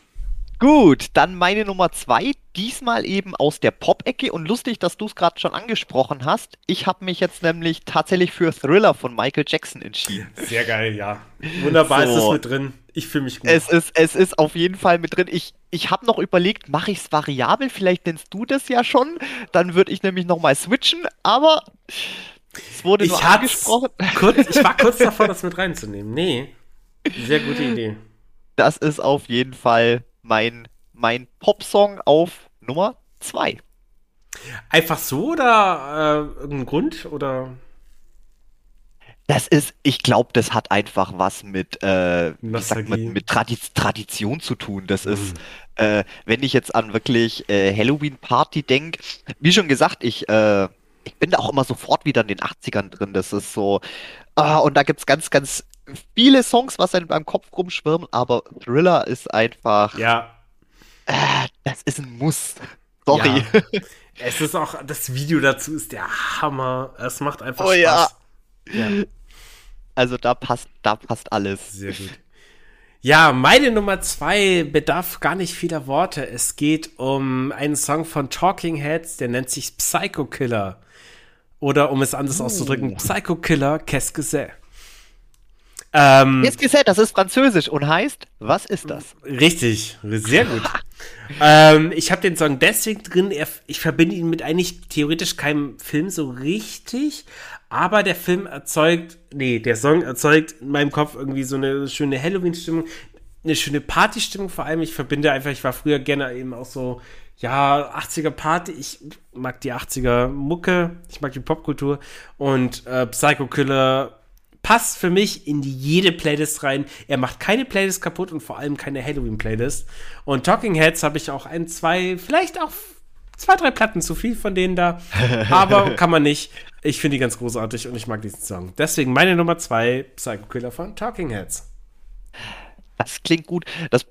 Gut, dann meine Nummer zwei, diesmal eben aus der Pop-Ecke und lustig, dass du es gerade schon angesprochen hast. Ich habe mich jetzt nämlich tatsächlich für Thriller von Michael Jackson entschieden. Sehr geil, ja. Wunderbar ist So. es mit drin. Ich fühle mich gut. Es ist, es ist auf jeden Fall mit drin. Ich, ich habe noch überlegt, mache ich es variabel? Vielleicht nennst du das ja schon. Dann würde ich nämlich nochmal switchen, aber es wurde ich, nur angesprochen. kurz, ich war kurz davor, das mit reinzunehmen. Nee. Sehr gute Idee. Das ist auf jeden Fall mein, mein Popsong auf Nummer zwei. Einfach so oder äh, irgendein Grund? Oder Das ist, ich glaube, das hat einfach was mit, äh, man, mit Tradi Tradition zu tun. Das ist, Mhm. äh, wenn ich jetzt an wirklich äh, Halloween-Party denke, wie schon gesagt, ich, äh, ich bin da auch immer sofort wieder in den 80ern drin. Das ist so, ah, und da gibt's ganz, ganz viele Songs, was einem beim Kopf rumschwirren, aber Thriller ist einfach, ja. äh, das ist ein Muss. Sorry. Ja. Es ist auch, das Video dazu ist der Hammer. Es macht einfach Oh ja. Spaß. Ja. Also da passt, da passt alles. Sehr gut. Ja, meine Nummer zwei bedarf gar nicht vieler Worte. Es geht um einen Song von Talking Heads, der nennt sich Psycho Killer. Oder um es anders auszudrücken, Psycho Killer, qu'est-ce que c'est? Ähm, Jetzt gesagt, das ist Französisch und heißt, was ist das? Richtig, sehr gut. ähm, ich habe den Song deswegen drin, er, ich verbinde ihn mit eigentlich theoretisch keinem Film so richtig, aber der Film erzeugt, nee, der Song erzeugt in meinem Kopf irgendwie so eine schöne Halloween-Stimmung, eine schöne Party-Stimmung vor allem. Ich verbinde einfach, ich war früher gerne eben auch so, ja, 80er Party, ich mag die 80er Mucke, ich mag die Popkultur und äh, Psycho Killer passt für mich in jede Playlist rein. Er macht keine Playlist kaputt und vor allem keine Halloween-Playlist. Und Talking Heads habe ich auch ein, zwei, vielleicht auch zwei, drei Platten zu viel von denen da. Aber kann man nicht. Ich finde die ganz großartig und ich mag diesen Song. Deswegen meine Nummer zwei, Psycho Killer von Talking Heads. Das klingt gut. Das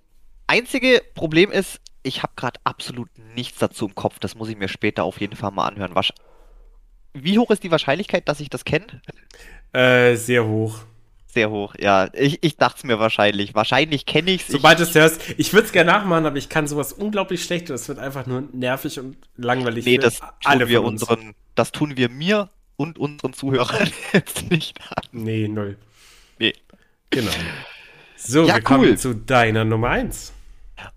einzige Problem ist, ich habe gerade absolut nichts dazu im Kopf. Das muss ich mir später auf jeden Fall mal anhören. Wie hoch ist die Wahrscheinlichkeit, dass ich das kenne? Äh, sehr hoch. Sehr hoch, ja. Ich, ich dachte es mir wahrscheinlich. Wahrscheinlich kenne ich es. Sobald du es hörst, ich würde es gerne nachmachen, aber ich kann sowas unglaublich schlecht und es wird einfach nur nervig und langweilig. Nee, das alle tun wir uns. unseren, das tun wir mir und unseren Zuhörern jetzt nicht an. Nee, null. Nee. Genau. So, Ja, wir kommen cool. zu deiner Nummer eins.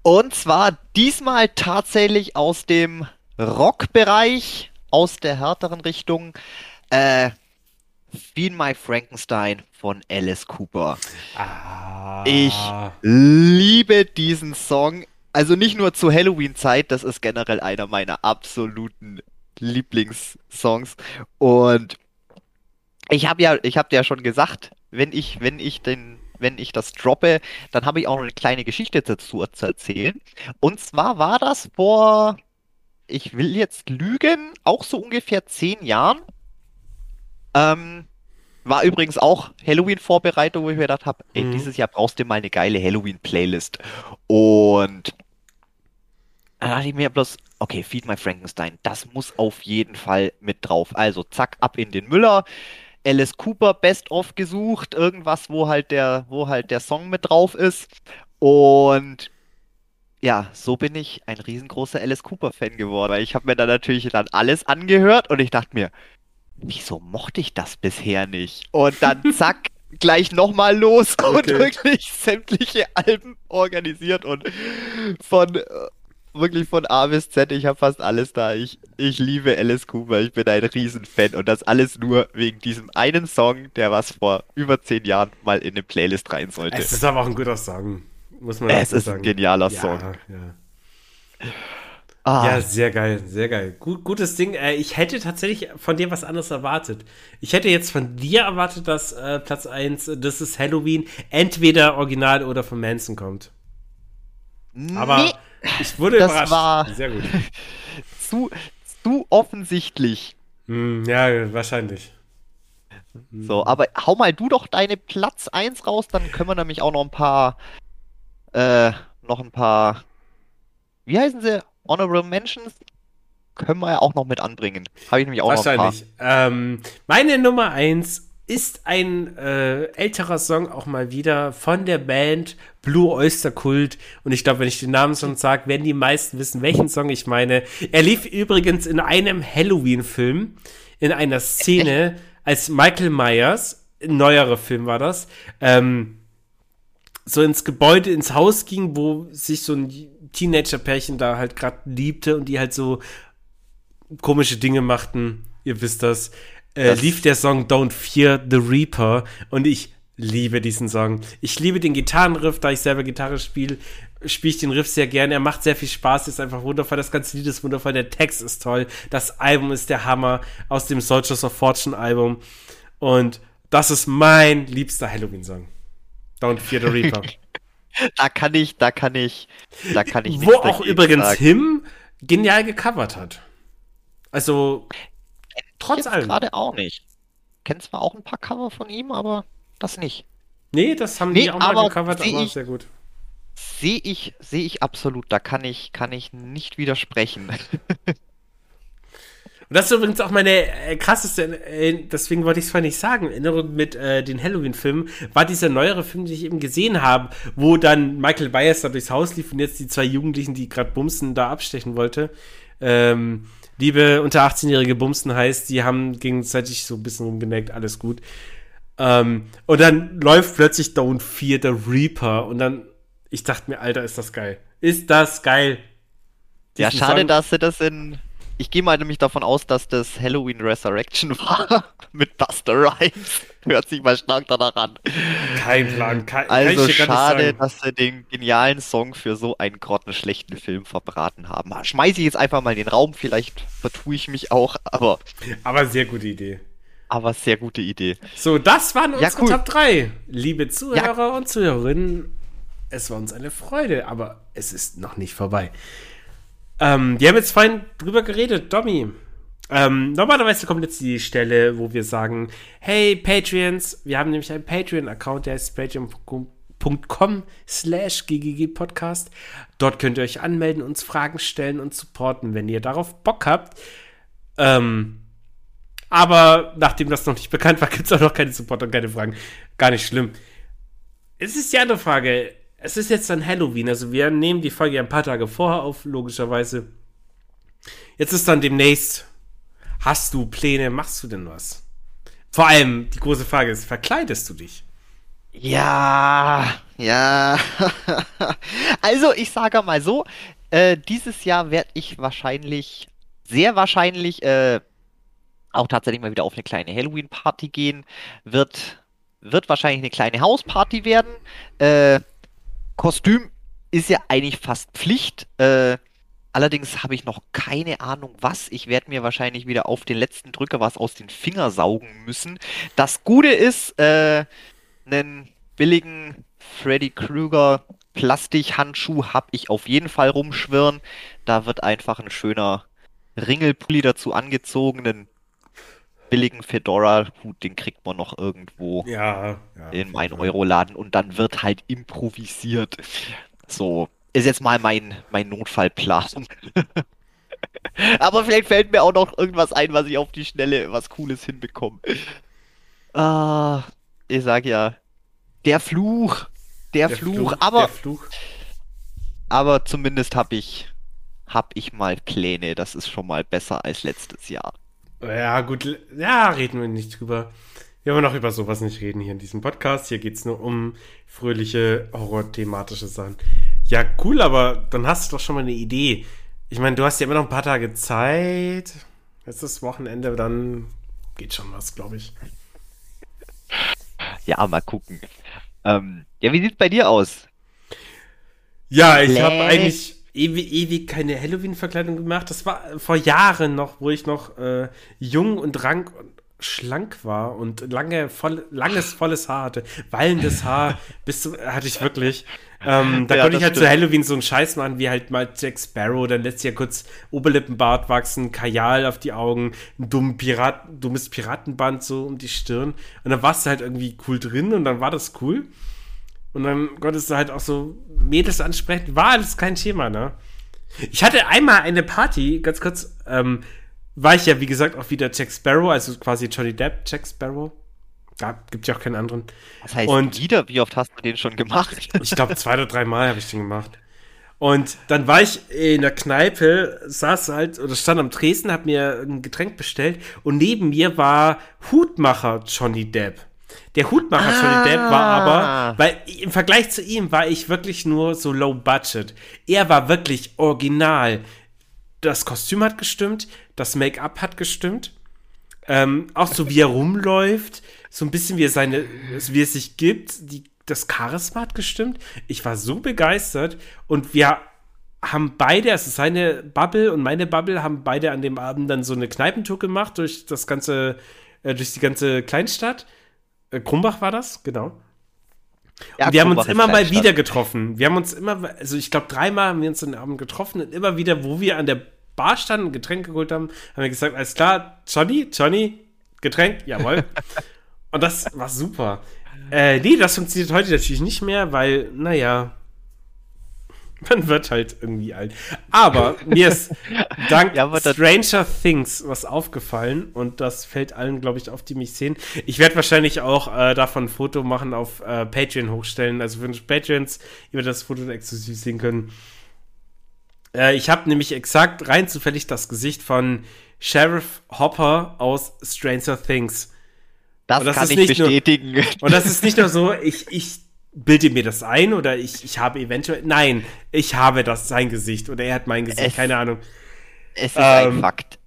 Und zwar diesmal tatsächlich aus dem Rockbereich, aus der härteren Richtung. Äh, Feed My Frankenstein von Alice Cooper. Ah. Ich liebe diesen Song. Also nicht nur zur Halloween-Zeit, das ist generell einer meiner absoluten Lieblingssongs. Und ich habe ja, ich habe dir ja schon gesagt, wenn ich, wenn ich den, wenn ich das droppe, dann habe ich auch noch eine kleine Geschichte dazu zu erzählen. Und zwar war das vor, ich will jetzt lügen, auch so ungefähr zehn Jahren. Ähm, war übrigens auch Halloween-Vorbereitung, wo ich mir gedacht habe, ey, Mhm. dieses Jahr brauchst du mal eine geile Halloween-Playlist. Und dann dachte ich mir bloß, okay, Feed My Frankenstein, das muss auf jeden Fall mit drauf. Also zack, ab in den Müller. Alice Cooper Best of gesucht, irgendwas, wo halt der, wo halt der Song mit drauf ist. Und ja, so bin ich ein riesengroßer Alice Cooper Fan geworden, weil ich habe mir dann natürlich dann alles angehört und ich dachte mir, wieso mochte ich das bisher nicht? Und dann zack, gleich nochmal los und Okay. wirklich sämtliche Alben organisiert und von äh, wirklich von A bis Z, ich habe fast alles da. Ich, ich liebe Alice Cooper, ich bin ein Riesenfan und das alles nur wegen diesem einen Song, der was vor über zehn Jahren mal in eine Playlist rein sollte. Es ist aber auch ein guter Song. Muss man Es ist ein genialer ja, Song. Ja. Ah, ja, sehr geil, sehr geil. Gut, gutes Ding. Äh, ich hätte tatsächlich von dir was anderes erwartet. Ich hätte jetzt von dir erwartet, dass äh, Platz 1, das ist Halloween, entweder original oder von Manson kommt. Aber nee, ich wurde das überrascht. war- Sehr gut. zu, zu offensichtlich. Hm, ja, wahrscheinlich. So, aber hau mal du doch deine Platz 1 raus, dann können wir nämlich auch noch ein paar, äh, noch ein paar, wie heißen sie? Honorable Mentions? Können wir ja auch noch mit anbringen. Habe ich nämlich auch noch ein paar. Wahrscheinlich. Ähm, meine Nummer 1 ist ein äh, älterer Song auch mal wieder von der Band Blue Oyster Cult. Und ich glaube, wenn ich den Namen schon sage, werden die meisten wissen, welchen Song ich meine. Er lief übrigens in einem Halloween-Film, in einer Szene, als Michael Myers, ein neuerer Film war das, ähm, so ins Gebäude, ins Haus ging, wo sich so ein Teenager-Pärchen da halt gerade liebte und die halt so komische Dinge machten. Ihr wisst das. Äh, Das- lief der Song Don't Fear the Reaper und ich liebe diesen Song. Ich liebe den Gitarrenriff, da ich selber Gitarre spiele, spiele ich den Riff sehr gerne. Er macht sehr viel Spaß, ist einfach wundervoll. Das ganze Lied ist wundervoll, der Text ist toll. Das Album ist der Hammer aus dem Soldiers of Fortune Album. Und das ist mein liebster Halloween-Song. Don't Fear the Reaper. Da kann ich, da kann ich, da kann ich Wo auch übrigens sagen. Him genial gecovert hat. Also, trotz Jetzt allem. gerade auch nicht. Kenn zwar auch ein paar Cover von ihm, aber das nicht. Nee, das haben Nee, die auch mal gecovert, aber ich- sehr gut. Sehe ich, sehe ich absolut. Da kann ich, kann ich nicht widersprechen. Und das ist übrigens auch meine äh, krasseste, äh, deswegen wollte ich es vorhin nicht sagen, Erinnerung mit äh, den Halloween-Filmen, war dieser neuere Film, den ich eben gesehen habe, wo dann Michael Myers da durchs Haus lief und jetzt die zwei Jugendlichen, die gerade Bumsen da abstechen wollte. Ähm, liebe unter 18-jährige Bumsen heißt, die haben gegenseitig so ein bisschen rumgeneckt, alles gut. Ähm, und dann läuft plötzlich Don't Fear the Reaper und dann, ich dachte mir, Alter, ist das geil. Ist das geil. Ja, Diesen schade, Song- dass sie das in. Ich gehe mal nämlich davon aus, dass das Halloween Resurrection war mit Buster Rhymes. Hört sich mal stark danach an. Kein Plan, kein, Also schade, dass sie den genialen Song für so einen grottenschlechten Film verbraten haben. Schmeiße ich jetzt einfach mal in den Raum, vielleicht vertue ich mich auch, aber, Aber sehr gute Idee. aber sehr gute Idee. So, das waren Ja, unsere cool. Top 3. Liebe Zuhörer und Zuhörerinnen, es war uns eine Freude, aber es ist noch nicht vorbei. Ähm, wir haben jetzt vorhin drüber geredet, Domi. Ähm, normalerweise kommt jetzt die Stelle, wo wir sagen, hey Patreons, wir haben nämlich einen Patreon-Account, der ist patreon.com slash ggg-podcast. Dort könnt ihr euch anmelden, uns Fragen stellen und supporten, wenn ihr darauf Bock habt. Ähm, aber nachdem das noch nicht bekannt war, gibt es auch noch keine Support und keine Fragen. Gar nicht schlimm. Es ist die andere Frage. Es ist jetzt dann Halloween, also wir nehmen die Folge ein paar Tage vorher auf, logischerweise. Jetzt ist dann demnächst. Hast du Pläne? Machst du denn was? Vor allem, die große Frage ist, verkleidest du dich? Ja, ja. Also, ich sage mal so, äh, dieses Jahr werde ich wahrscheinlich, sehr wahrscheinlich, äh, auch tatsächlich mal wieder auf eine kleine Halloween-Party gehen. Wird, wird wahrscheinlich eine kleine Hausparty werden. Äh, Kostüm ist ja eigentlich fast Pflicht. Äh, allerdings habe ich noch keine Ahnung, was. Ich werde mir wahrscheinlich wieder auf den letzten Drücker was aus den Finger saugen müssen. Das Gute ist, äh, einen billigen Freddy Krueger Plastikhandschuh habe ich auf jeden Fall rumschwirren. Da wird einfach ein schöner Ringelpulli dazu angezogen, einen billigen Fedora-Hut, den kriegt man noch irgendwo Ja, ja. in meinen Euroladen und dann wird halt improvisiert. So, ist jetzt mal mein, mein Notfallplan. Aber vielleicht fällt mir auch noch irgendwas ein, was ich auf die Schnelle was Cooles hinbekomme. Ah, ich sag ja, der Fluch, der, Fluch, aber, Der Fluch. aber zumindest habe ich, hab ich mal Pläne. Das ist schon mal besser als letztes Jahr. Ja, gut, ja, reden wir nicht drüber. Wir wollen auch über sowas nicht reden hier in diesem Podcast. Hier geht es nur um fröhliche, horror-thematische Sachen. Ja, cool, aber dann hast du doch schon mal eine Idee. Ich meine, du hast ja immer noch ein paar Tage Zeit. Jetzt ist Wochenende, dann geht schon was, glaube ich. Ja, mal gucken. Ähm, ja, wie sieht's bei dir aus? Ja, ich habe eigentlich ewig, ewig keine Halloween-Verkleidung gemacht. Das war vor Jahren noch, wo ich noch äh, jung und rank und schlank war und lange, voll, langes, volles Haar hatte. Wallendes Haar bis zum, hatte ich wirklich. Ähm, da ja, konnte ich halt stimmt. zu Halloween so einen Scheiß machen, wie halt mal Jack Sparrow, dann lässt sich ja kurz Oberlippenbart wachsen, Kajal auf die Augen, ein dumm Pirat, dummes Piratenband so um die Stirn. Und dann warst du halt irgendwie cool drin und dann war das cool. Und dann konntest du halt auch so Mädels ansprechen. War alles kein Thema, ne? Ich hatte einmal eine Party, ganz kurz, ähm, war ich ja, wie gesagt, auch wieder Jack Sparrow, also quasi Johnny Depp, Jack Sparrow. Da gibt ja auch keinen anderen. Das heißt, und wieder, wie oft hast du den schon gemacht? ich glaube, zwei oder drei Mal habe ich den gemacht. Und dann war ich in der Kneipe, saß halt oder stand am Tresen, hab mir ein Getränk bestellt und neben mir war Hutmacher Johnny Depp. Der Hutmacher ah. Johnny Depp war aber, weil im Vergleich zu ihm war ich wirklich nur so low budget. Er war wirklich original. Das Kostüm hat gestimmt, das Make-up hat gestimmt. Ähm, auch so wie er rumläuft, so ein bisschen wie er seine, wie er sich gibt, die, das Charisma hat gestimmt. Ich war so begeistert und wir haben beide, also seine Bubble und meine Bubble, haben beide an dem Abend dann so eine Kneipentour gemacht durch das ganze, äh, durch die ganze Kleinstadt. Äh, Krumbach war das, genau. Ja, und wir haben uns immer mal wieder getroffen. Wir haben uns immer, also ich glaube, dreimal haben wir uns den Abend getroffen und immer wieder, wo wir an der Bar standen, und Getränke geholt haben, haben wir gesagt, alles klar, Johnny, Johnny, Getränk, jawohl. und das war super. Äh, nee, das funktioniert heute natürlich nicht mehr, weil, naja, man wird halt irgendwie alt. Aber mir ist dank ja, Stranger Things was aufgefallen und das fällt allen, glaube ich, auf, die mich sehen. Ich werde wahrscheinlich auch äh, davon ein Foto machen, auf äh, Patreon hochstellen. Also für Patreons, ihr das Foto exklusiv sehen können. Äh, ich habe nämlich exakt rein zufällig das Gesicht von Sheriff Hopper aus Stranger Things. Das, das kann ich bestätigen. Nur, und das ist nicht nur so, ich, ich bilde mir das ein oder ich, ich habe eventuell. Nein, ich habe das sein Gesicht oder er hat mein Gesicht, es, keine Ahnung. Es ist ähm, ein Fakt.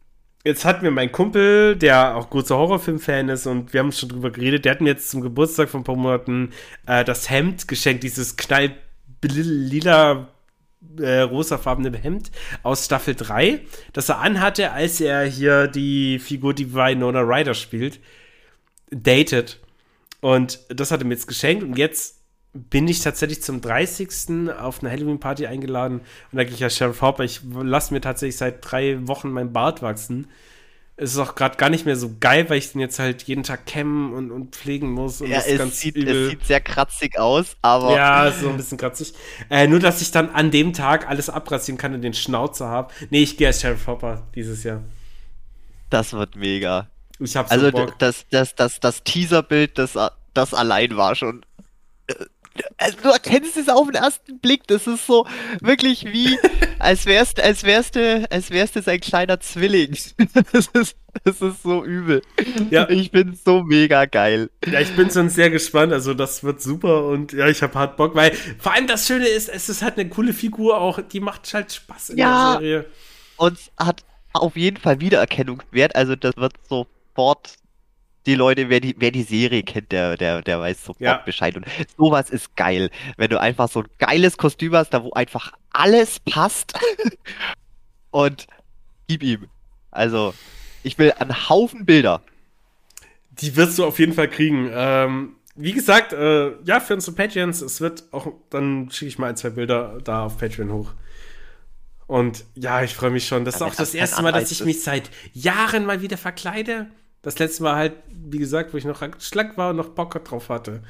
Jetzt hat mir mein Kumpel, der auch großer Horrorfilm-Fan ist und wir haben schon drüber geredet, der hat mir jetzt zum Geburtstag von ein paar Monaten äh, das Hemd geschenkt, dieses knalllila äh, rosafarbene Hemd aus Staffel 3, das er anhatte, als er hier die Figur, die Winona Ryder spielt, datet. Und das hat er mir jetzt geschenkt und jetzt bin ich tatsächlich zum 30. auf eine Halloween-Party eingeladen und da gehe ich ja Sheriff Hopper, ich lasse mir tatsächlich seit drei Wochen mein Bart wachsen. Es ist auch gerade gar nicht mehr so geil, weil ich den jetzt halt jeden Tag kämmen und, und pflegen muss. Und ja, es sieht, es sieht sehr kratzig aus, aber. Ja, so ein bisschen kratzig. Äh, nur, dass ich dann an dem Tag alles abrasieren kann und den Schnauzer habe. Nee, ich gehe als Sheriff Hopper dieses Jahr. Das wird mega. Ich hab so Also, Bock. das, das, das, das Teaserbild, das, das allein war schon äh, also du erkennst es auf den ersten Blick. Das ist so wirklich wie, als wärst, als wärst du, als wärst du sein kleiner Zwilling. Das ist, das ist so übel. Ja. Ich bin so mega geil. Ja, ich bin schon sehr gespannt. Also das wird super und ja, ich habe hart Bock, weil vor allem das Schöne ist, es ist halt eine coole Figur auch. Die macht halt Spaß in ja. der Serie. Und hat auf jeden Fall Wiedererkennungswert. Also das wird sofort die Leute, wer die, wer die Serie kennt, der, der, der weiß sofort ja. Bescheid. Und sowas ist geil. Wenn du einfach so ein geiles Kostüm hast, da wo einfach alles passt. und gib ihm. Also, ich will einen Haufen Bilder. Die wirst du auf jeden Fall kriegen. Ähm, wie gesagt, äh, ja, für unsere Patreons, es wird auch, dann schicke ich mal ein, zwei Bilder da auf Patreon hoch. Und ja, ich freue mich schon. Das ist auch das erste Mal, dass ich mich seit Jahren mal wieder verkleide. Das letzte Mal halt, wie gesagt, wo ich noch schlank war und noch Bock drauf hatte.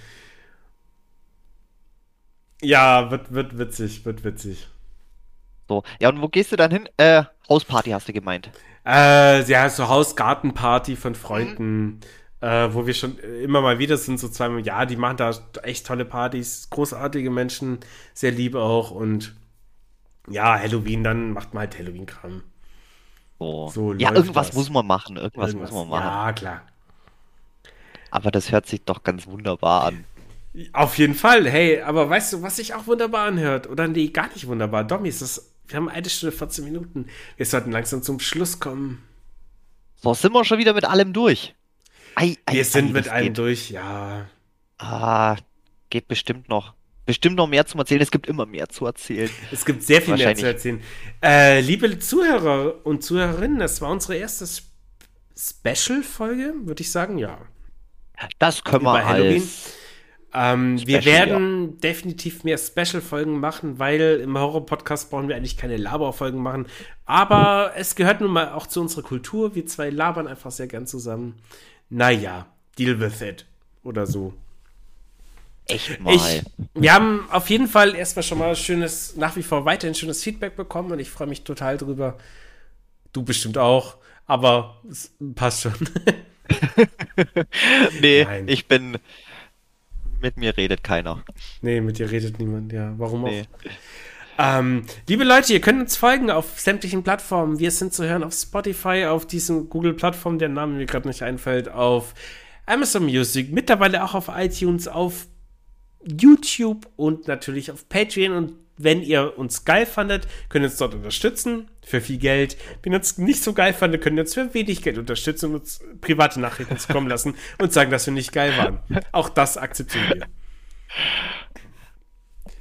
Ja, wird, wird witzig, wird witzig. So, ja, und wo gehst du dann hin? Äh, Hausparty hast du gemeint. Äh, ja, so Hausgartenparty von Freunden, mhm. äh, wo wir schon immer mal wieder sind, so zweimal im Jahr. Die machen da echt tolle Partys, großartige Menschen, sehr lieb auch und ja, Halloween, dann macht man halt Halloween-Kram. So. So ja, irgendwas das. muss man machen, irgendwas, Irgendwas. muss man machen. Ja, klar. Aber das hört sich doch ganz wunderbar an. Auf jeden Fall. Hey, aber weißt du, was sich auch wunderbar anhört? Oder nee, gar nicht wunderbar. Domi, ist das. Wir haben eine Stunde 14 Minuten. Wir sollten langsam zum Schluss kommen. So, sind wir schon wieder mit allem durch. Ei, ei, Wir sind ei, mit einem geht. durch, ja. Ah, geht bestimmt noch. Bestimmt noch mehr zu erzählen. Es gibt immer mehr zu erzählen. Es gibt sehr viel mehr zu erzählen. Äh, liebe Zuhörer und Zuhörerinnen, das war unsere erste Sp- Special-Folge, würde ich sagen, ja. Das können wir Über Halloween. als. Ähm, wir Special, werden definitiv mehr Special-Folgen machen, weil im Horror-Podcast brauchen wir eigentlich keine Laber-Folgen machen. Aber es gehört nun mal auch zu unserer Kultur. Wir zwei labern einfach sehr gern zusammen. Naja, deal with it. Oder so. Echt mal. Ich, wir haben auf jeden Fall erstmal schon mal schönes, nach wie vor weiterhin schönes Feedback bekommen und ich freue mich total drüber. Du bestimmt auch, aber es passt schon. nee, Nein. ich bin. Mit mir redet keiner. nee, mit dir redet niemand, ja. Warum auch? Nee. Ähm, liebe Leute, ihr könnt uns folgen auf sämtlichen Plattformen. Wir sind zu hören auf Spotify, auf diesen Google-Plattformen, der Name mir gerade nicht einfällt, auf Amazon Music, mittlerweile auch auf iTunes, auf YouTube und natürlich auf Patreon. Und wenn ihr uns geil fandet, könnt ihr uns dort unterstützen für viel Geld. Wenn ihr uns nicht so geil fandet, könnt ihr uns für wenig Geld unterstützen und uns private Nachrichten zukommen lassen und sagen, dass wir nicht geil waren. Auch das akzeptieren wir.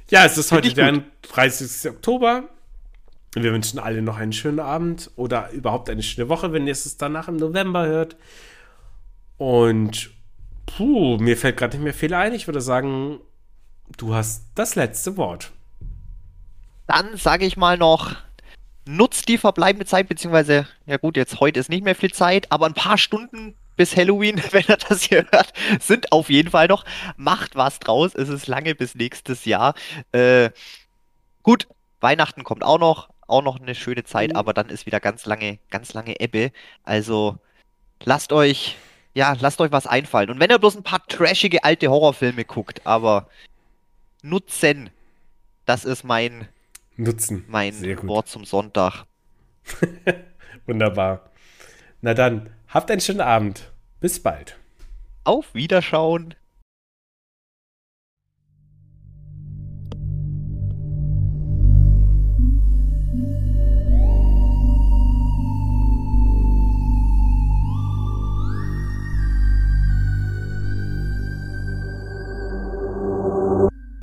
Ja, es ist heute der gut. 30. Oktober. Wir wünschen alle noch einen schönen Abend oder überhaupt eine schöne Woche, wenn ihr es danach im November hört. Und puh, mir fällt gerade nicht mehr viel ein. Ich würde sagen, du hast das letzte Wort. Dann sage ich mal noch, nutzt die verbleibende Zeit, beziehungsweise, ja gut, jetzt heute ist nicht mehr viel Zeit, aber ein paar Stunden bis Halloween, wenn ihr das hier hört, sind auf jeden Fall noch. Macht was draus, es ist lange bis nächstes Jahr. Äh, gut, Weihnachten kommt auch noch, auch noch eine schöne Zeit, Mhm. aber dann ist wieder ganz lange, ganz lange Ebbe. Also lasst euch, ja, lasst euch was einfallen. Und wenn ihr bloß ein paar trashige alte Horrorfilme guckt, aber nutzen, das ist mein Nutzen. mein. Wort zum Sonntag. Wunderbar. Na dann, habt einen schönen Abend. Bis bald. Auf Wiederschauen.